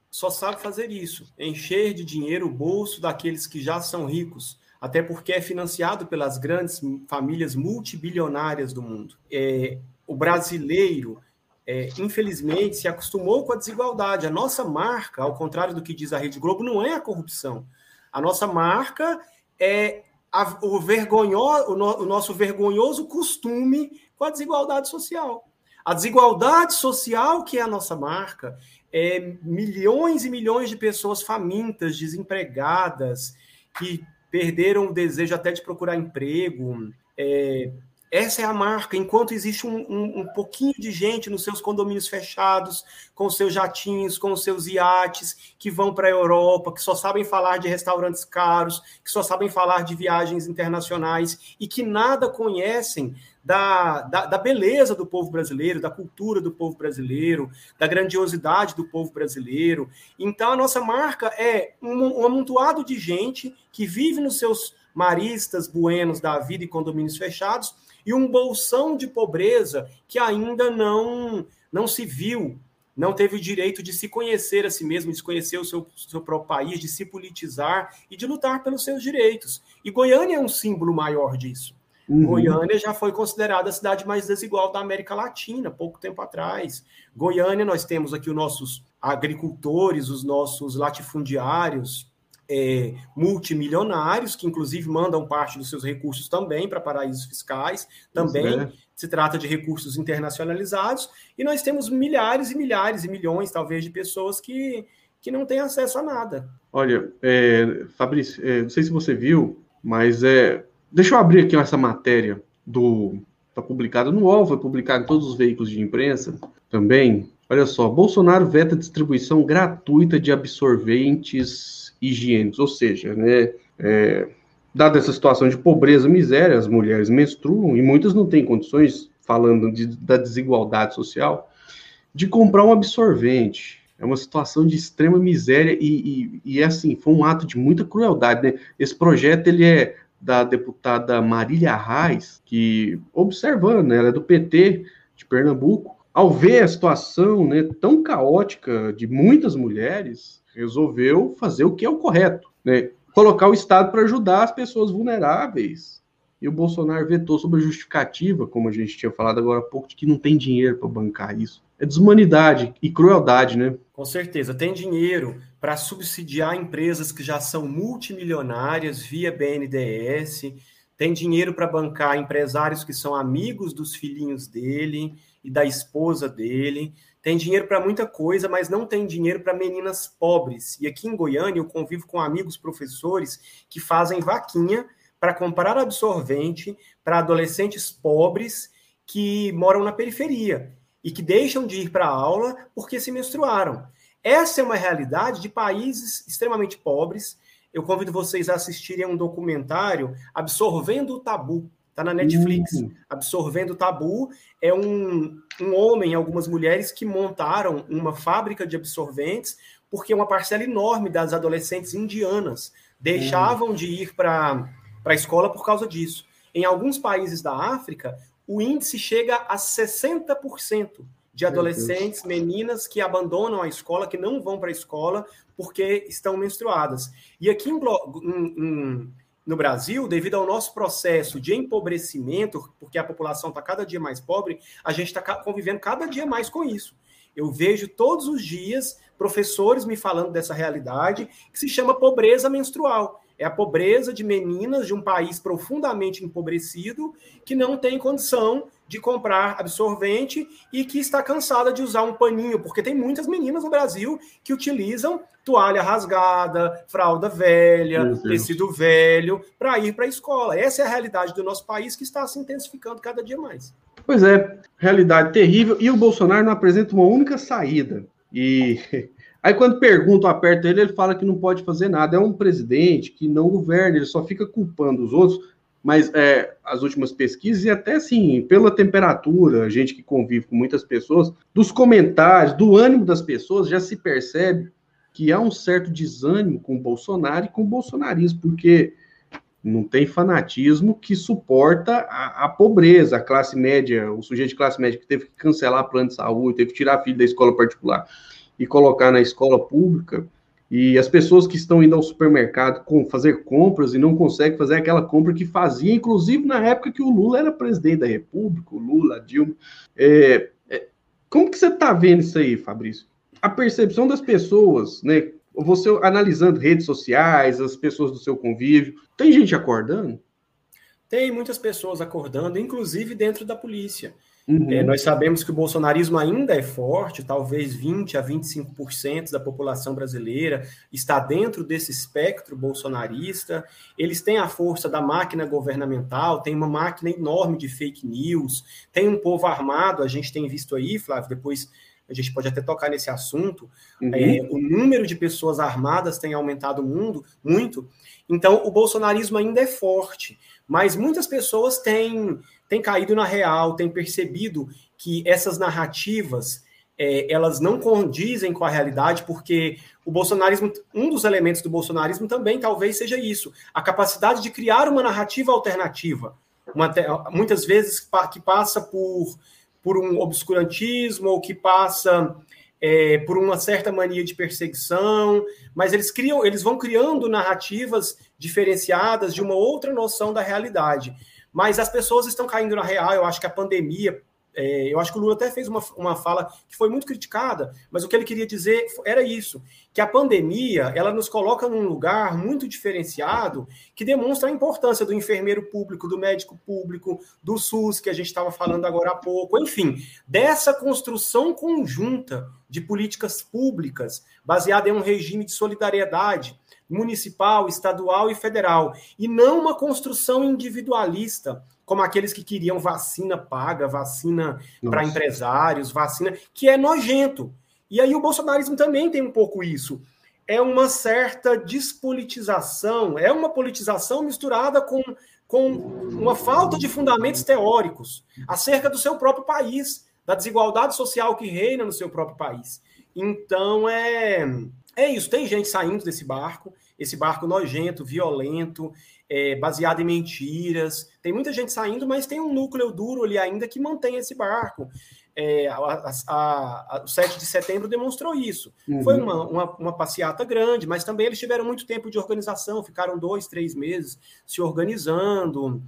só sabe fazer isso, encher de dinheiro o bolso daqueles que já são ricos, até porque é financiado pelas grandes famílias multibilionárias do mundo. É, o brasileiro é, infelizmente, se acostumou com a desigualdade. A nossa marca, ao contrário do que diz a Rede Globo, não é a corrupção. A nossa marca é a, o, vergonho, o, no, o nosso vergonhoso costume com a desigualdade social. A desigualdade social, que é a nossa marca, é milhões e milhões de pessoas famintas, desempregadas, que perderam o desejo até de procurar emprego, é, essa é a marca. Enquanto existe um, um, um, pouquinho de gente nos seus condomínios fechados, com seus jatinhos, com seus iates, que vão para a Europa, que só sabem falar de restaurantes caros, que só sabem falar de viagens internacionais e que nada conhecem da, da, da beleza do povo brasileiro, da cultura do povo brasileiro, da grandiosidade do povo brasileiro. Então, a nossa marca é um, um amontoado de gente que vive nos seus maristas, buenos da vida e condomínios fechados e um bolsão de pobreza que ainda não, não se viu, não teve o direito de se conhecer a si mesmo, de conhecer o seu, seu próprio país, de se politizar e de lutar pelos seus direitos. E Goiânia é um símbolo maior disso. Uhum. Goiânia já foi considerada a cidade mais desigual da América Latina, pouco tempo atrás. Goiânia, nós temos aqui os nossos agricultores, os nossos latifundiários, é, multimilionários, que inclusive mandam parte dos seus recursos também para paraísos fiscais, também é. se trata de recursos internacionalizados, e nós temos milhares e milhares e milhões, talvez, de pessoas que, que não têm acesso a nada.
Olha, é, Fabrício, é, não sei se você viu, mas é, deixa eu abrir aqui essa matéria do está publicada no UOL, foi publicada em todos os veículos de imprensa também. Olha só, Bolsonaro veta distribuição gratuita de absorventes higiênicos, ou seja, né, é, dada essa situação de pobreza, miséria, as mulheres menstruam e muitas não têm condições, falando de, da desigualdade social, de comprar um absorvente. É uma situação de extrema miséria e, e, e é assim, foi um ato de muita crueldade. Né? Esse projeto ele é da deputada Marília Reis, que, observando, né, ela é do PT de Pernambuco, ao ver a situação né, tão caótica de muitas mulheres, resolveu fazer o que é o correto, né? Colocar o Estado para ajudar as pessoas vulneráveis. E o Bolsonaro vetou sobre a justificativa, como a gente tinha falado agora há pouco, de que não tem dinheiro para bancar isso. É desumanidade e crueldade, né?
Com certeza. Tem dinheiro para subsidiar empresas que já são multimilionárias via BNDES, tem dinheiro para bancar empresários que são amigos dos filhinhos dele e da esposa dele, tem dinheiro para muita coisa, mas não tem dinheiro para meninas pobres. E aqui em Goiânia eu convivo com amigos professores que fazem vaquinha para comprar absorvente para adolescentes pobres que moram na periferia e que deixam de ir para a aula porque se menstruaram. Essa é uma realidade de países extremamente pobres. Eu convido vocês a assistirem a um documentário Absorvendo o Tabu, Está na Netflix. Uhum. Absorvendo Tabu é um, um homem e algumas mulheres que montaram uma fábrica de absorventes porque uma parcela enorme das adolescentes indianas deixavam uhum. de ir para a escola por causa disso. Em alguns países da África, o índice chega a 60% de adolescentes, meninas que abandonam a escola, que não vão para a escola porque estão menstruadas. E aqui em, em, em no Brasil, devido ao nosso processo de empobrecimento, porque a população está cada dia mais pobre, a gente está convivendo cada dia mais com isso. Eu vejo todos os dias professores me falando dessa realidade, que se chama pobreza menstrual. É a pobreza de meninas de um país profundamente empobrecido que não tem condição de comprar absorvente e que está cansada de usar um paninho, porque tem muitas meninas no Brasil que utilizam toalha rasgada, fralda velha, tecido velho, para ir para a escola. Essa é a realidade do nosso país que está se intensificando cada dia mais.
Pois é, realidade terrível. E o Bolsonaro não apresenta uma única saída. E aí, quando perguntam, aperta ele, ele fala que não pode fazer nada. É um presidente que não governa, ele só fica culpando os outros. Mas é, as últimas pesquisas, e até assim, pela temperatura, a gente que convive com muitas pessoas, dos comentários, do ânimo das pessoas, já se percebe que há um certo desânimo com o Bolsonaro e com o bolsonarismo, porque não tem fanatismo que suporta a, a, pobreza, a classe média, o sujeito de classe média que teve que cancelar plano de saúde, teve que tirar filho da escola particular e colocar na escola pública, e as pessoas que estão indo ao supermercado com, fazer compras e não conseguem fazer aquela compra que fazia, inclusive na época que o Lula era presidente da República, o Lula, a Dilma, é, Como que você está vendo isso aí, Fabrício? A percepção das pessoas, né? Você analisando redes sociais, as pessoas do seu convívio, tem gente acordando?
Tem muitas pessoas acordando, inclusive dentro da polícia. Uhum. É, nós sabemos que o bolsonarismo ainda é forte, talvez 20 a 25% da população brasileira está dentro desse espectro bolsonarista. Eles têm a força da máquina governamental, tem uma máquina enorme de fake news, tem um povo armado, a gente tem visto aí, Flávio, depois a gente pode até tocar nesse assunto. Uhum. É, o número de pessoas armadas tem aumentado mundo, muito. Então, o bolsonarismo ainda é forte, mas muitas pessoas têm tem caído na real, tem percebido que essas narrativas é, elas não condizem com a realidade, porque o bolsonarismo, um dos elementos do bolsonarismo também talvez seja isso, a capacidade de criar uma narrativa alternativa, uma, muitas vezes que passa por, por um obscurantismo ou que passa é, por uma certa mania de perseguição, mas eles criam, eles vão criando narrativas diferenciadas de uma outra noção da realidade. Mas as pessoas estão caindo na real. Eu acho que a pandemia. É, eu acho que o Lula até fez uma, uma fala que foi muito criticada, mas o que ele queria dizer era isso: que a pandemia ela nos coloca num lugar muito diferenciado que demonstra a importância do enfermeiro público, do médico público, do SUS, que a gente estava falando agora há pouco, enfim, dessa construção conjunta de políticas públicas baseada em um regime de solidariedade municipal, estadual e federal, e não uma construção individualista, como aqueles que queriam vacina paga, vacina para empresários, vacina, que é nojento. E aí o bolsonarismo também tem um pouco isso. É uma certa despolitização, é uma politização misturada com, com uma falta de fundamentos teóricos acerca do seu próprio país, da desigualdade social que reina no seu próprio país. Então é é isso, tem gente saindo desse barco, esse barco nojento, violento, é, baseado em mentiras. Tem muita gente saindo, mas tem um núcleo duro ali ainda que mantém esse barco. É, a, a, a, o 7 de setembro demonstrou isso. Uhum. Foi uma, uma, uma, passeata grande, mas também eles tiveram muito tempo de organização, ficaram dois, três meses se organizando.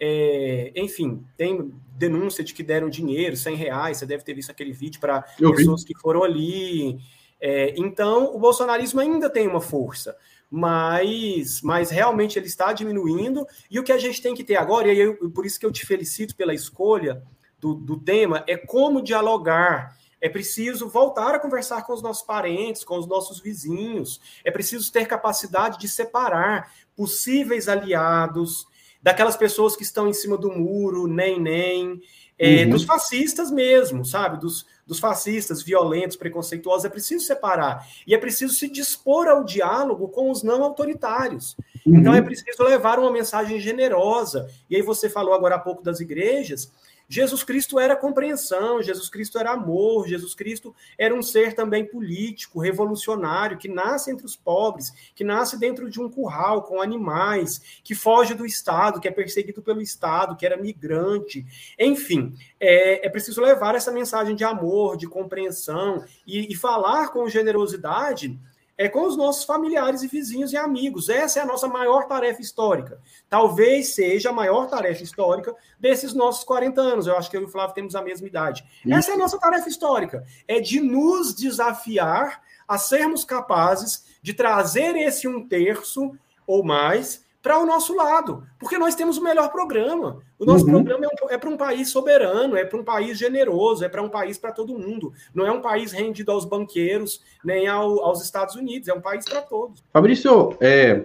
É, enfim, tem denúncia de que deram dinheiro, 100 reais, você deve ter visto aquele vídeo para pessoas que foram ali. É, então, o bolsonarismo ainda tem uma força, mas, mas realmente ele está diminuindo. E o que a gente tem que ter agora, e eu, por isso que eu te felicito pela escolha do, do tema, é como dialogar. É preciso voltar a conversar com os nossos parentes, com os nossos vizinhos. É preciso ter capacidade de separar possíveis aliados daquelas pessoas que estão em cima do muro, nem nem, é, uhum. dos fascistas mesmo, sabe? Dos, dos fascistas violentos, preconceituosos, é preciso separar. E é preciso se dispor ao diálogo com os não autoritários. Uhum. Então é preciso levar uma mensagem generosa. E aí você falou agora há pouco das igrejas. Jesus Cristo era compreensão, Jesus Cristo era amor, Jesus Cristo era um ser também político, revolucionário, que nasce entre os pobres, que nasce dentro de um curral com animais, que foge do Estado, que é perseguido pelo Estado, que era migrante. Enfim, é, é preciso levar essa mensagem de amor, de compreensão e, e falar com generosidade é com os nossos familiares e vizinhos e amigos. Essa é a nossa maior tarefa histórica. Talvez seja a maior tarefa histórica desses nossos 40 anos. Eu acho que eu e o Flávio temos a mesma idade. Isso. Essa é a nossa tarefa histórica. É de nos desafiar a sermos capazes de trazer esse um terço ou mais para o nosso lado, porque nós temos o melhor programa. O nosso uhum. programa é, um, é para um país soberano, é para um país generoso, é para um país para todo mundo. Não é um país rendido aos banqueiros nem ao, aos Estados Unidos, é um país para todos.
Fabrício, é,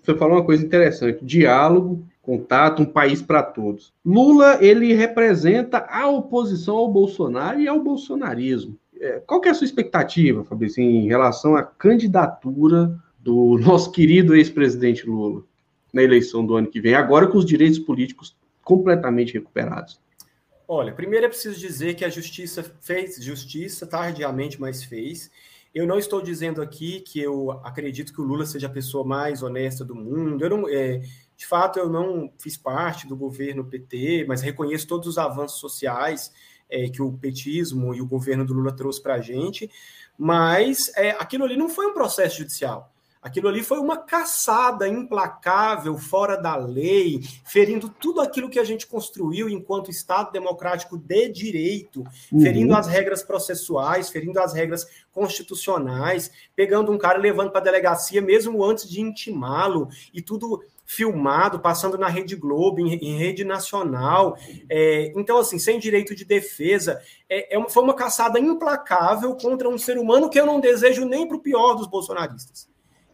você falou uma coisa interessante: diálogo, contato, um país para todos. Lula ele representa a oposição ao Bolsonaro e ao bolsonarismo. É, qual que é a sua expectativa, Fabrício, em relação à candidatura do nosso querido ex-presidente Lula na eleição do ano que vem, agora com os direitos políticos completamente recuperados?
Olha, primeiro é preciso dizer que a justiça fez justiça tardiamente, mas fez. Eu não estou dizendo aqui que eu acredito que o Lula seja a pessoa mais honesta do mundo. Eu não, é, de fato, eu não fiz parte do governo PT, mas reconheço todos os avanços sociais é, que o petismo e o governo do Lula trouxe para a gente. Mas é, aquilo ali não foi um processo judicial. Aquilo ali foi uma caçada implacável, fora da lei, ferindo tudo aquilo que a gente construiu enquanto Estado democrático de direito, uhum. ferindo as regras processuais, ferindo as regras constitucionais, pegando um cara levando para a delegacia mesmo antes de intimá-lo, e tudo filmado, passando na Rede Globo, em, em rede nacional. É, então, assim, sem direito de defesa, é, é uma, foi uma caçada implacável contra um ser humano que eu não desejo nem para o pior dos bolsonaristas.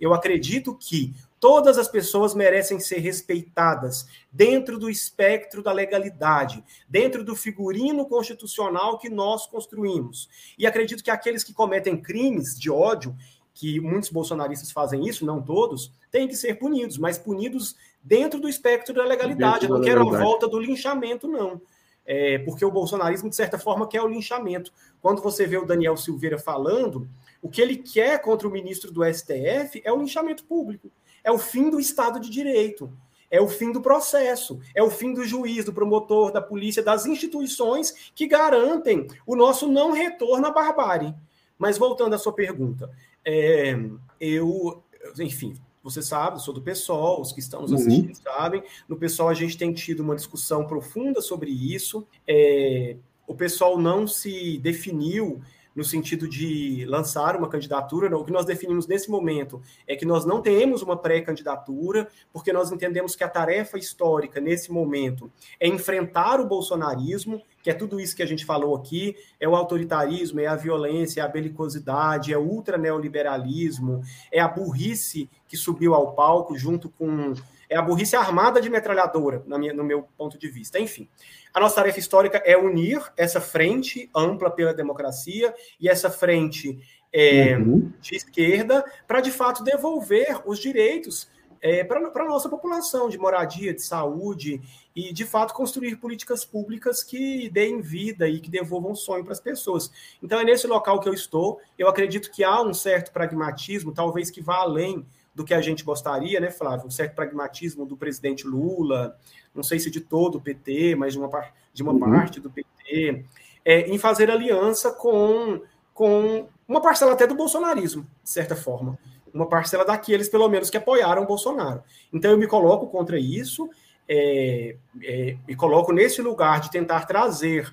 Eu acredito que todas as pessoas merecem ser respeitadas dentro do espectro da legalidade, dentro do figurino constitucional que nós construímos. E acredito que aqueles que cometem crimes de ódio, que muitos bolsonaristas fazem isso, não todos, têm que ser punidos, mas punidos dentro do espectro da legalidade. Eu não quero a volta do linchamento, não. É, porque o bolsonarismo, de certa forma, quer o linchamento. Quando você vê o Daniel Silveira falando, o que ele quer contra o ministro do STF é o linchamento público, é o fim do Estado de Direito, é o fim do processo, é o fim do juiz, do promotor, da polícia, das instituições que garantem o nosso não retorno à barbárie. Mas voltando à sua pergunta, é, eu, enfim, você sabe, eu sou do PSOL, os que estão nos uhum. assistindo uhum. sabem. No PSOL a gente tem tido uma discussão profunda sobre isso. É, o pessoal não se definiu no sentido de lançar uma candidatura. O que nós definimos nesse momento é que nós não temos uma pré-candidatura, porque nós entendemos que a tarefa histórica nesse momento é enfrentar o bolsonarismo, que é tudo isso que a gente falou aqui, é o autoritarismo, é a violência, é a belicosidade, é o ultraneoliberalismo, é a burrice que subiu ao palco junto com é a burrice armada de metralhadora, minha, no meu ponto de vista. Enfim, a nossa tarefa histórica é unir essa frente ampla pela democracia e essa frente é, uhum. de esquerda para, de fato, devolver os direitos é, para a nossa população de moradia, de saúde e, de fato, construir políticas públicas que deem vida e que devolvam sonho para as pessoas. Então, é nesse local que eu estou. Eu acredito que há um certo pragmatismo, talvez que vá além do que a gente gostaria, né, Flávio? Um certo pragmatismo do presidente Lula, não sei se de todo o PT, mas de uma, de uma uhum. parte do PT, é, em fazer aliança com, com uma parcela até do bolsonarismo, de certa forma. Uma parcela daqueles, pelo menos, que apoiaram o Bolsonaro. Então, eu me coloco contra isso, é, é, me coloco nesse lugar de tentar trazer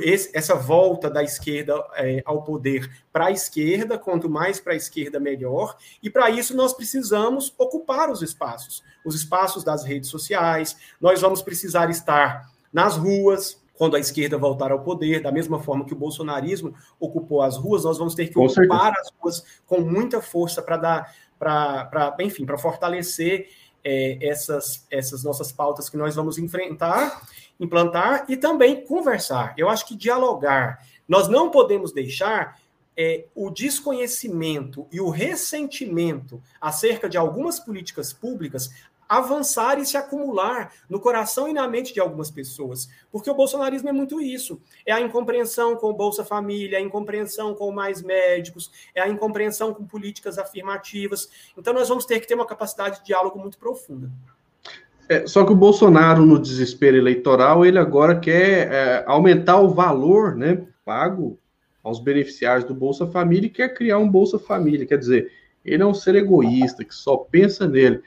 esse, essa volta da esquerda é, ao poder para a esquerda, quanto mais para a esquerda, melhor. E para isso nós precisamos ocupar os espaços, os espaços das redes sociais. Nós vamos precisar estar nas ruas, quando a esquerda voltar ao poder, da mesma forma que o bolsonarismo ocupou as ruas, nós vamos ter que com ocupar certeza. as ruas com muita força para dar, para, enfim, para fortalecer é, essas, essas nossas pautas que nós vamos enfrentar implantar e também conversar. Eu acho que dialogar. Nós não podemos deixar é, o desconhecimento e o ressentimento acerca de algumas políticas públicas avançar e se acumular no coração e na mente de algumas pessoas. Porque o bolsonarismo é muito isso. É a incompreensão com o Bolsa Família, é a incompreensão com mais médicos, é a incompreensão com políticas afirmativas. Então, nós vamos ter que ter uma capacidade de diálogo muito profunda.
É, só que o Bolsonaro, no desespero eleitoral, ele agora quer é, aumentar o valor né, pago aos beneficiários do Bolsa Família e quer criar um Bolsa Família. Quer dizer, ele é um ser egoísta que só pensa nele.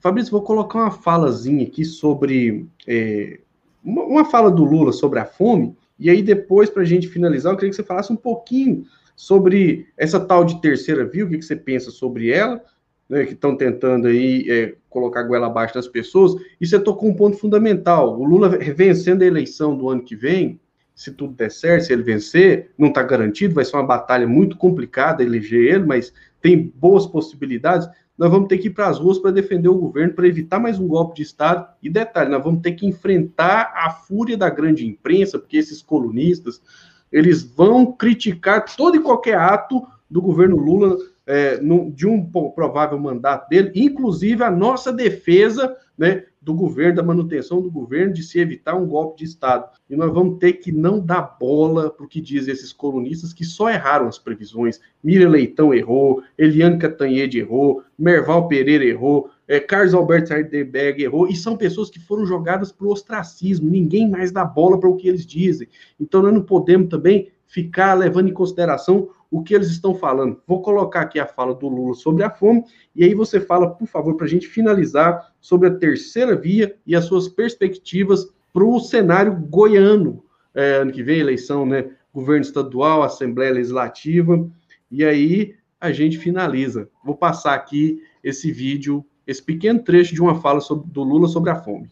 Fabrício, vou colocar uma falazinha aqui sobre. É, uma, uma, fala do Lula sobre a fome, e aí depois, para a gente finalizar, eu queria que você falasse um pouquinho sobre essa tal de terceira via, o que, que você pensa sobre ela, né, que estão tentando aí é, colocar a goela abaixo das pessoas, e você tocou um ponto fundamental. O Lula vencendo a eleição do ano que vem, se tudo der certo, se ele vencer, não está garantido, vai ser uma batalha muito complicada eleger ele, mas tem boas possibilidades. Nós vamos ter que ir para as ruas para defender o governo, para evitar mais um golpe de Estado. E detalhe, nós vamos ter que enfrentar a fúria da grande imprensa, porque esses colunistas, eles vão criticar todo e qualquer ato do governo Lula é, no, de um provável mandato dele, inclusive a nossa defesa né, do governo, da manutenção do governo, de se evitar um golpe de Estado. E nós vamos ter que não dar bola para o que dizem esses colunistas que só erraram as previsões. Miriam Leitão errou, Eliane Catanhede errou, Merval Pereira errou, é, Carlos Alberto Sardenberg errou, e são pessoas que foram jogadas para o ostracismo. Ninguém mais dá bola para o que eles dizem. Então nós não podemos também ficar levando em consideração o que eles estão falando. Vou colocar aqui a fala do Lula sobre a fome, e aí você fala, por favor, para a gente finalizar sobre a terceira via e as suas perspectivas para o cenário goiano. É, ano que vem, eleição, né? Governo estadual, Assembleia Legislativa, e aí a gente finaliza. Vou passar aqui esse vídeo, esse pequeno trecho de uma fala sobre, do Lula sobre a fome.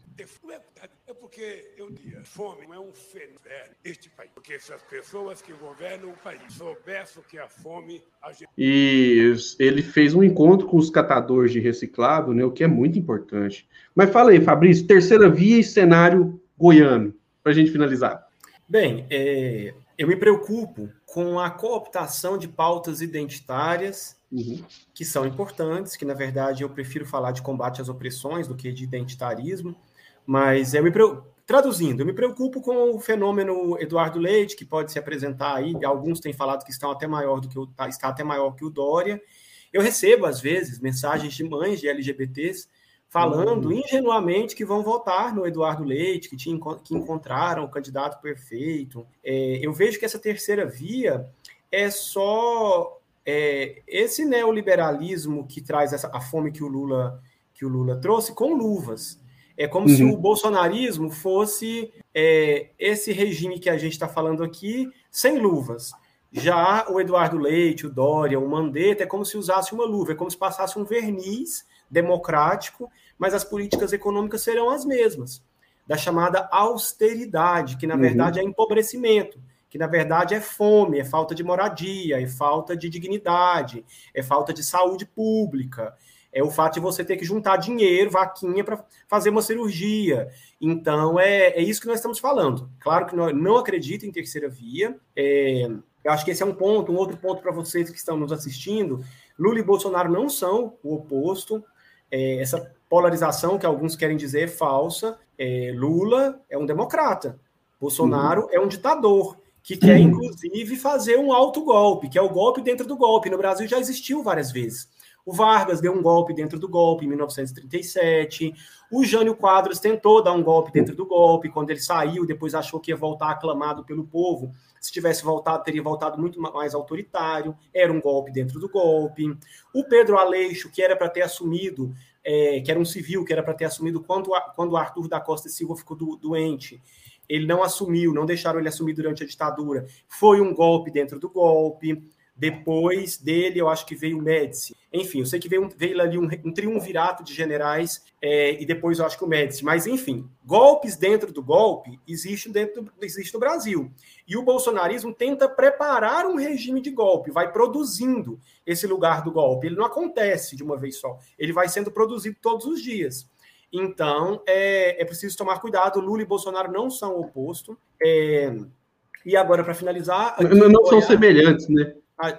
É digo, fome não é um fenômeno este país. Porque se as pessoas que governam o país soubessem que a fome. A gente...
E ele fez um encontro com os catadores de reciclado, né, o que é muito importante. Mas fala aí, Fabrício, terceira via e cenário goiano, para a gente finalizar.
Bem, é, eu me preocupo com a cooptação de pautas identitárias, uhum. que são importantes, que na verdade eu prefiro falar de combate às opressões do que de identitarismo, mas eu me preocupo Traduzindo, eu me preocupo com o fenômeno Eduardo Leite, que pode se apresentar aí, alguns têm falado que estão até maior do que o, tá, está até maior que o Dória. Eu recebo, às vezes, mensagens de mães de LGBTs falando uhum. ingenuamente que vão votar no Eduardo Leite, que, tinha, que encontraram o candidato perfeito. É, eu vejo que essa terceira via é só é, esse neoliberalismo que traz essa, a fome que o Lula que o Lula trouxe com luvas. É como uhum. se o bolsonarismo fosse é, esse regime que a gente está falando aqui, sem luvas. Já o Eduardo Leite, o Dória, o Mandetta, é como se usasse uma luva, é como se passasse um verniz democrático, mas as políticas econômicas serão as mesmas, da chamada austeridade, que na uhum. verdade é empobrecimento, que na verdade é fome, é falta de moradia, é falta de dignidade, é falta de saúde pública, é o fato de você ter que juntar dinheiro, vaquinha, para fazer uma cirurgia. Então, é, é isso que nós estamos falando. Claro que nós não acredito em terceira via. É, eu acho que esse é um ponto. Um outro ponto para vocês que estão nos assistindo: Lula e Bolsonaro não são o oposto. É, essa polarização que alguns querem dizer é falsa. É, Lula é um democrata, Bolsonaro uhum. é um ditador que quer, inclusive, fazer um autogolpe, que é o golpe dentro do golpe. No Brasil já existiu várias vezes. O Vargas deu um golpe dentro do golpe em 1937. O Jânio Quadros tentou dar um golpe dentro do golpe. Quando ele saiu, depois achou que ia voltar aclamado pelo povo. Se tivesse voltado, teria voltado muito mais autoritário. Era um golpe dentro do golpe. O Pedro Aleixo, que era para ter assumido, é, que era um civil, que era para ter assumido quando, quando o Arthur da Costa Silva ficou do, doente. Ele não assumiu, não deixaram ele assumir durante a ditadura. Foi um golpe dentro do golpe. Depois dele, eu acho que veio o Médici. Enfim, eu sei que veio, veio ali um, um triunvirato de generais é, e depois eu acho que o Médici. Mas, enfim, golpes dentro do golpe existem, dentro, existe no Brasil. E o bolsonarismo tenta preparar um regime de golpe, vai produzindo esse lugar do golpe. Ele não acontece de uma vez só, ele vai sendo produzido todos os dias. Então, é, é preciso tomar cuidado. Lula e Bolsonaro não são oposto. É, e agora, para finalizar.
Não, não são semelhantes, né?
Ah,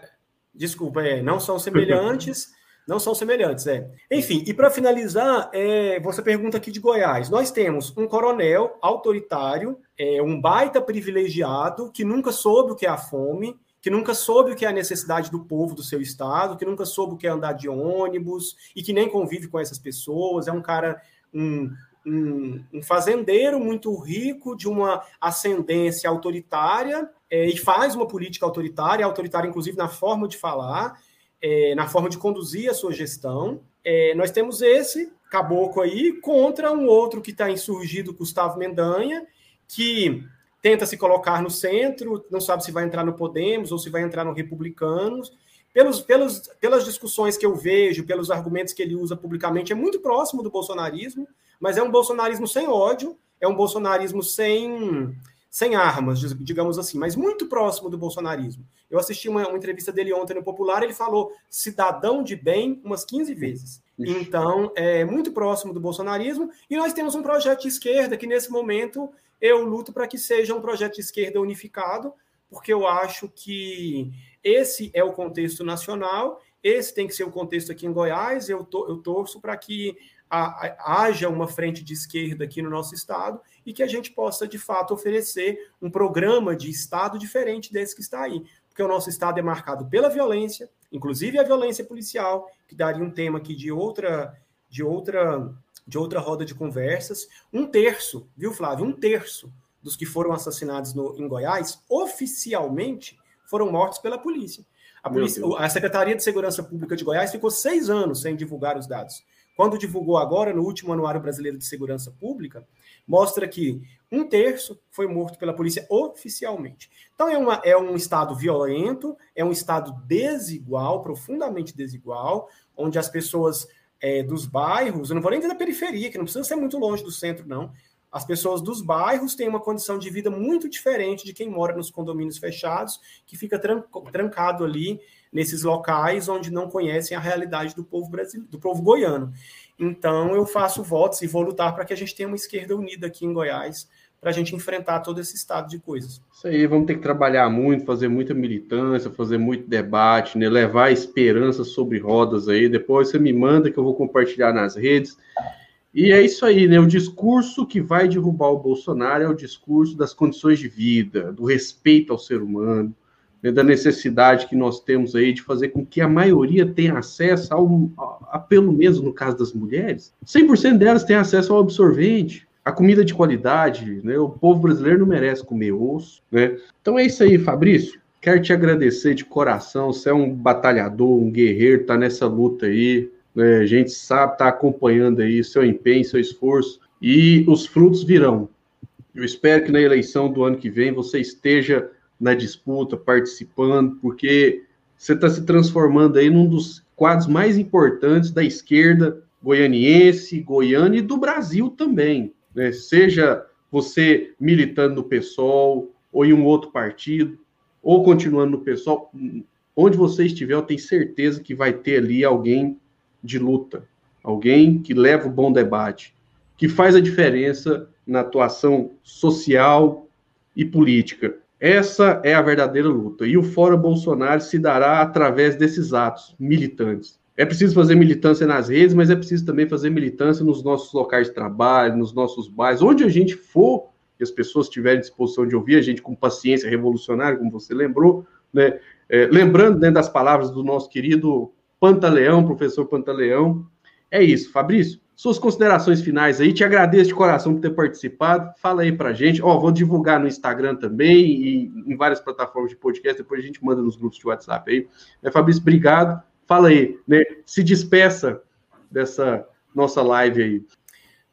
desculpa, é, não são semelhantes. não são semelhantes, é. Enfim, e para finalizar, é, você pergunta aqui de Goiás. Nós temos um coronel autoritário, é, um baita privilegiado, que nunca soube o que é a fome, que nunca soube o que é a necessidade do povo do seu estado, que nunca soube o que é andar de ônibus e que nem convive com essas pessoas. É um cara, um, um, um fazendeiro muito rico, de uma ascendência autoritária, é, e faz uma política autoritária, autoritária inclusive na forma de falar, é, na forma de conduzir a sua gestão. É, nós temos esse caboclo aí contra um outro que está insurgido, Gustavo Mendanha, que tenta se colocar no centro, não sabe se vai entrar no Podemos ou se vai entrar no Republicanos. Pelos, pelos, pelas discussões que eu vejo, pelos argumentos que ele usa publicamente, é muito próximo do bolsonarismo, mas é um bolsonarismo sem ódio, é um bolsonarismo sem sem armas, digamos assim, mas muito próximo do bolsonarismo. Eu assisti uma, uma, entrevista dele ontem no Popular, ele falou cidadão de bem umas 15 vezes. Então, é muito próximo do bolsonarismo, e nós temos um projeto de esquerda que, nesse momento, eu luto para que seja um projeto de esquerda unificado, porque eu acho que esse é o contexto nacional, esse tem que ser o contexto aqui em Goiás, eu, to, eu torço para que haja uma frente de esquerda aqui no nosso estado e que a gente possa, de fato, oferecer um programa de estado diferente desse que está aí. Porque o nosso estado é marcado pela violência, inclusive a violência policial, que daria um tema aqui de outra, de outra, de outra roda de conversas. Um terço, viu, Flávio? Um terço dos que foram assassinados no, em Goiás, oficialmente, foram mortos pela polícia. A, polícia, a Secretaria de Segurança Pública de Goiás ficou seis anos sem divulgar os dados. Quando divulgou agora, no último Anuário Brasileiro de Segurança Pública, mostra que um terço foi morto pela polícia oficialmente. Então é, uma, é um estado violento, é um estado desigual, profundamente desigual, onde as pessoas é, dos bairros, eu não vou nem dizer da periferia, que não precisa ser muito longe do centro, não. As pessoas dos bairros têm uma condição de vida muito diferente de quem mora nos condomínios fechados, que fica trancado ali nesses locais onde não conhecem a realidade do povo brasileiro, do povo goiano. Então eu faço votos e vou lutar para que a gente tenha uma esquerda unida aqui em Goiás, para a gente enfrentar todo esse estado de coisas.
Isso aí, vamos ter que trabalhar muito, fazer muita militância, fazer muito debate, né? levar esperança sobre rodas aí. Depois você me manda que eu vou compartilhar nas redes. E é isso aí, né? O discurso que vai derrubar o Bolsonaro é o discurso das condições de vida, do respeito ao ser humano, né? da necessidade que nós temos aí de fazer com que a maioria tenha acesso ao, a, a pelo menos no caso das mulheres, 100% delas têm acesso ao absorvente, a comida de qualidade, né? O povo brasileiro não merece comer osso, né? Então é isso aí, Fabrício. Quero te agradecer de coração. Você é um batalhador, um guerreiro, tá nessa luta aí. Né? A gente sabe, está acompanhando aí seu empenho, seu esforço, e os frutos virão. Eu espero que na eleição do ano que vem você esteja na disputa, participando, porque você está se transformando aí num dos quadros mais importantes da esquerda goianiense, goiana e do Brasil também. Né? Seja você militando no PSOL ou em um outro partido, ou continuando no PSOL, onde você estiver, eu tenho certeza que vai ter ali alguém de luta, alguém que leva o bom debate, que faz a diferença na atuação social e política. Essa é a verdadeira luta. E o Fora Bolsonaro se dará através desses atos militantes. É preciso fazer militância nas redes, mas é preciso também fazer militância nos nossos locais de trabalho, nos nossos bairros, onde a gente for, e as pessoas tiverem disposição de ouvir a gente com paciência revolucionária, como você lembrou, né? É, lembrando né, das palavras do nosso querido Pantaleão, professor Pantaleão. É isso, Fabrício. Suas considerações finais aí, te agradeço de coração por ter participado. Fala aí pra gente. Ó, vou divulgar no Instagram também e em várias plataformas de podcast, depois a gente manda nos grupos de WhatsApp aí. É, Fabrício, obrigado. Fala aí, né? Se despeça dessa nossa live aí.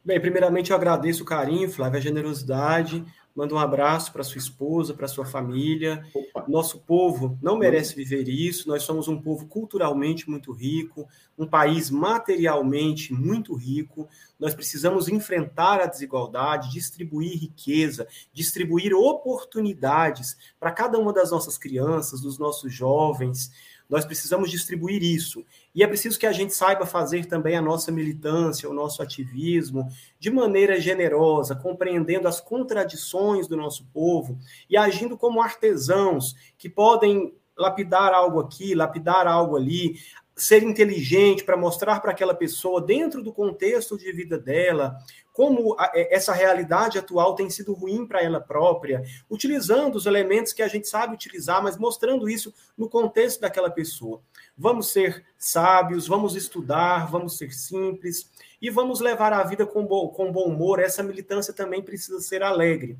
Bem, primeiramente eu agradeço o carinho, Flávia, a generosidade. Manda um abraço para sua esposa, para sua família. Opa. Nosso povo não merece viver isso. Nós somos um povo culturalmente muito rico, um país materialmente muito rico. Nós precisamos enfrentar a desigualdade, distribuir riqueza, distribuir oportunidades para cada uma das nossas crianças, dos nossos jovens. Nós precisamos distribuir isso. E é preciso que a gente saiba fazer também a nossa militância, o nosso ativismo, de maneira generosa, compreendendo as contradições do nosso povo e agindo como artesãos que podem lapidar algo aqui, lapidar algo ali, ser inteligente para mostrar para aquela pessoa, dentro do contexto de vida dela, como é, essa realidade atual tem sido ruim para ela própria, utilizando os elementos que a gente sabe utilizar, mas mostrando isso no contexto daquela pessoa. Vamos ser sábios, vamos estudar, vamos ser simples e vamos levar a vida com bom, com bom humor. Essa militância também precisa ser alegre.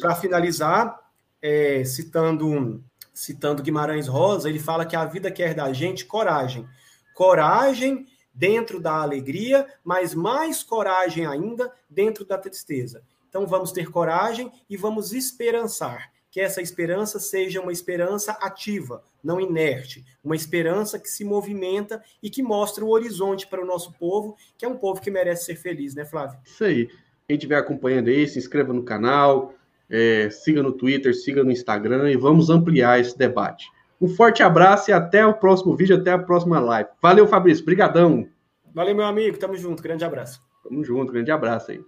Para finalizar, é, citando, citando Guimarães Rosa, ele fala que a vida quer da gente coragem. Coragem dentro da alegria, mas mais coragem ainda dentro da tristeza. Então vamos ter coragem e vamos esperançar. Que essa esperança seja uma esperança ativa, não inerte, uma esperança que se movimenta e que mostra o horizonte para o nosso povo, que é um povo que merece ser feliz, né, Flávio?
Isso aí. Quem estiver acompanhando aí, se inscreva no canal, é, siga no Twitter, siga no Instagram e vamos ampliar esse debate. Um forte abraço e até o próximo vídeo, até a próxima live. Valeu, Fabrício. Brigadão.
Valeu, meu amigo. Tamo junto. Grande abraço.
Tamo junto. Grande abraço aí.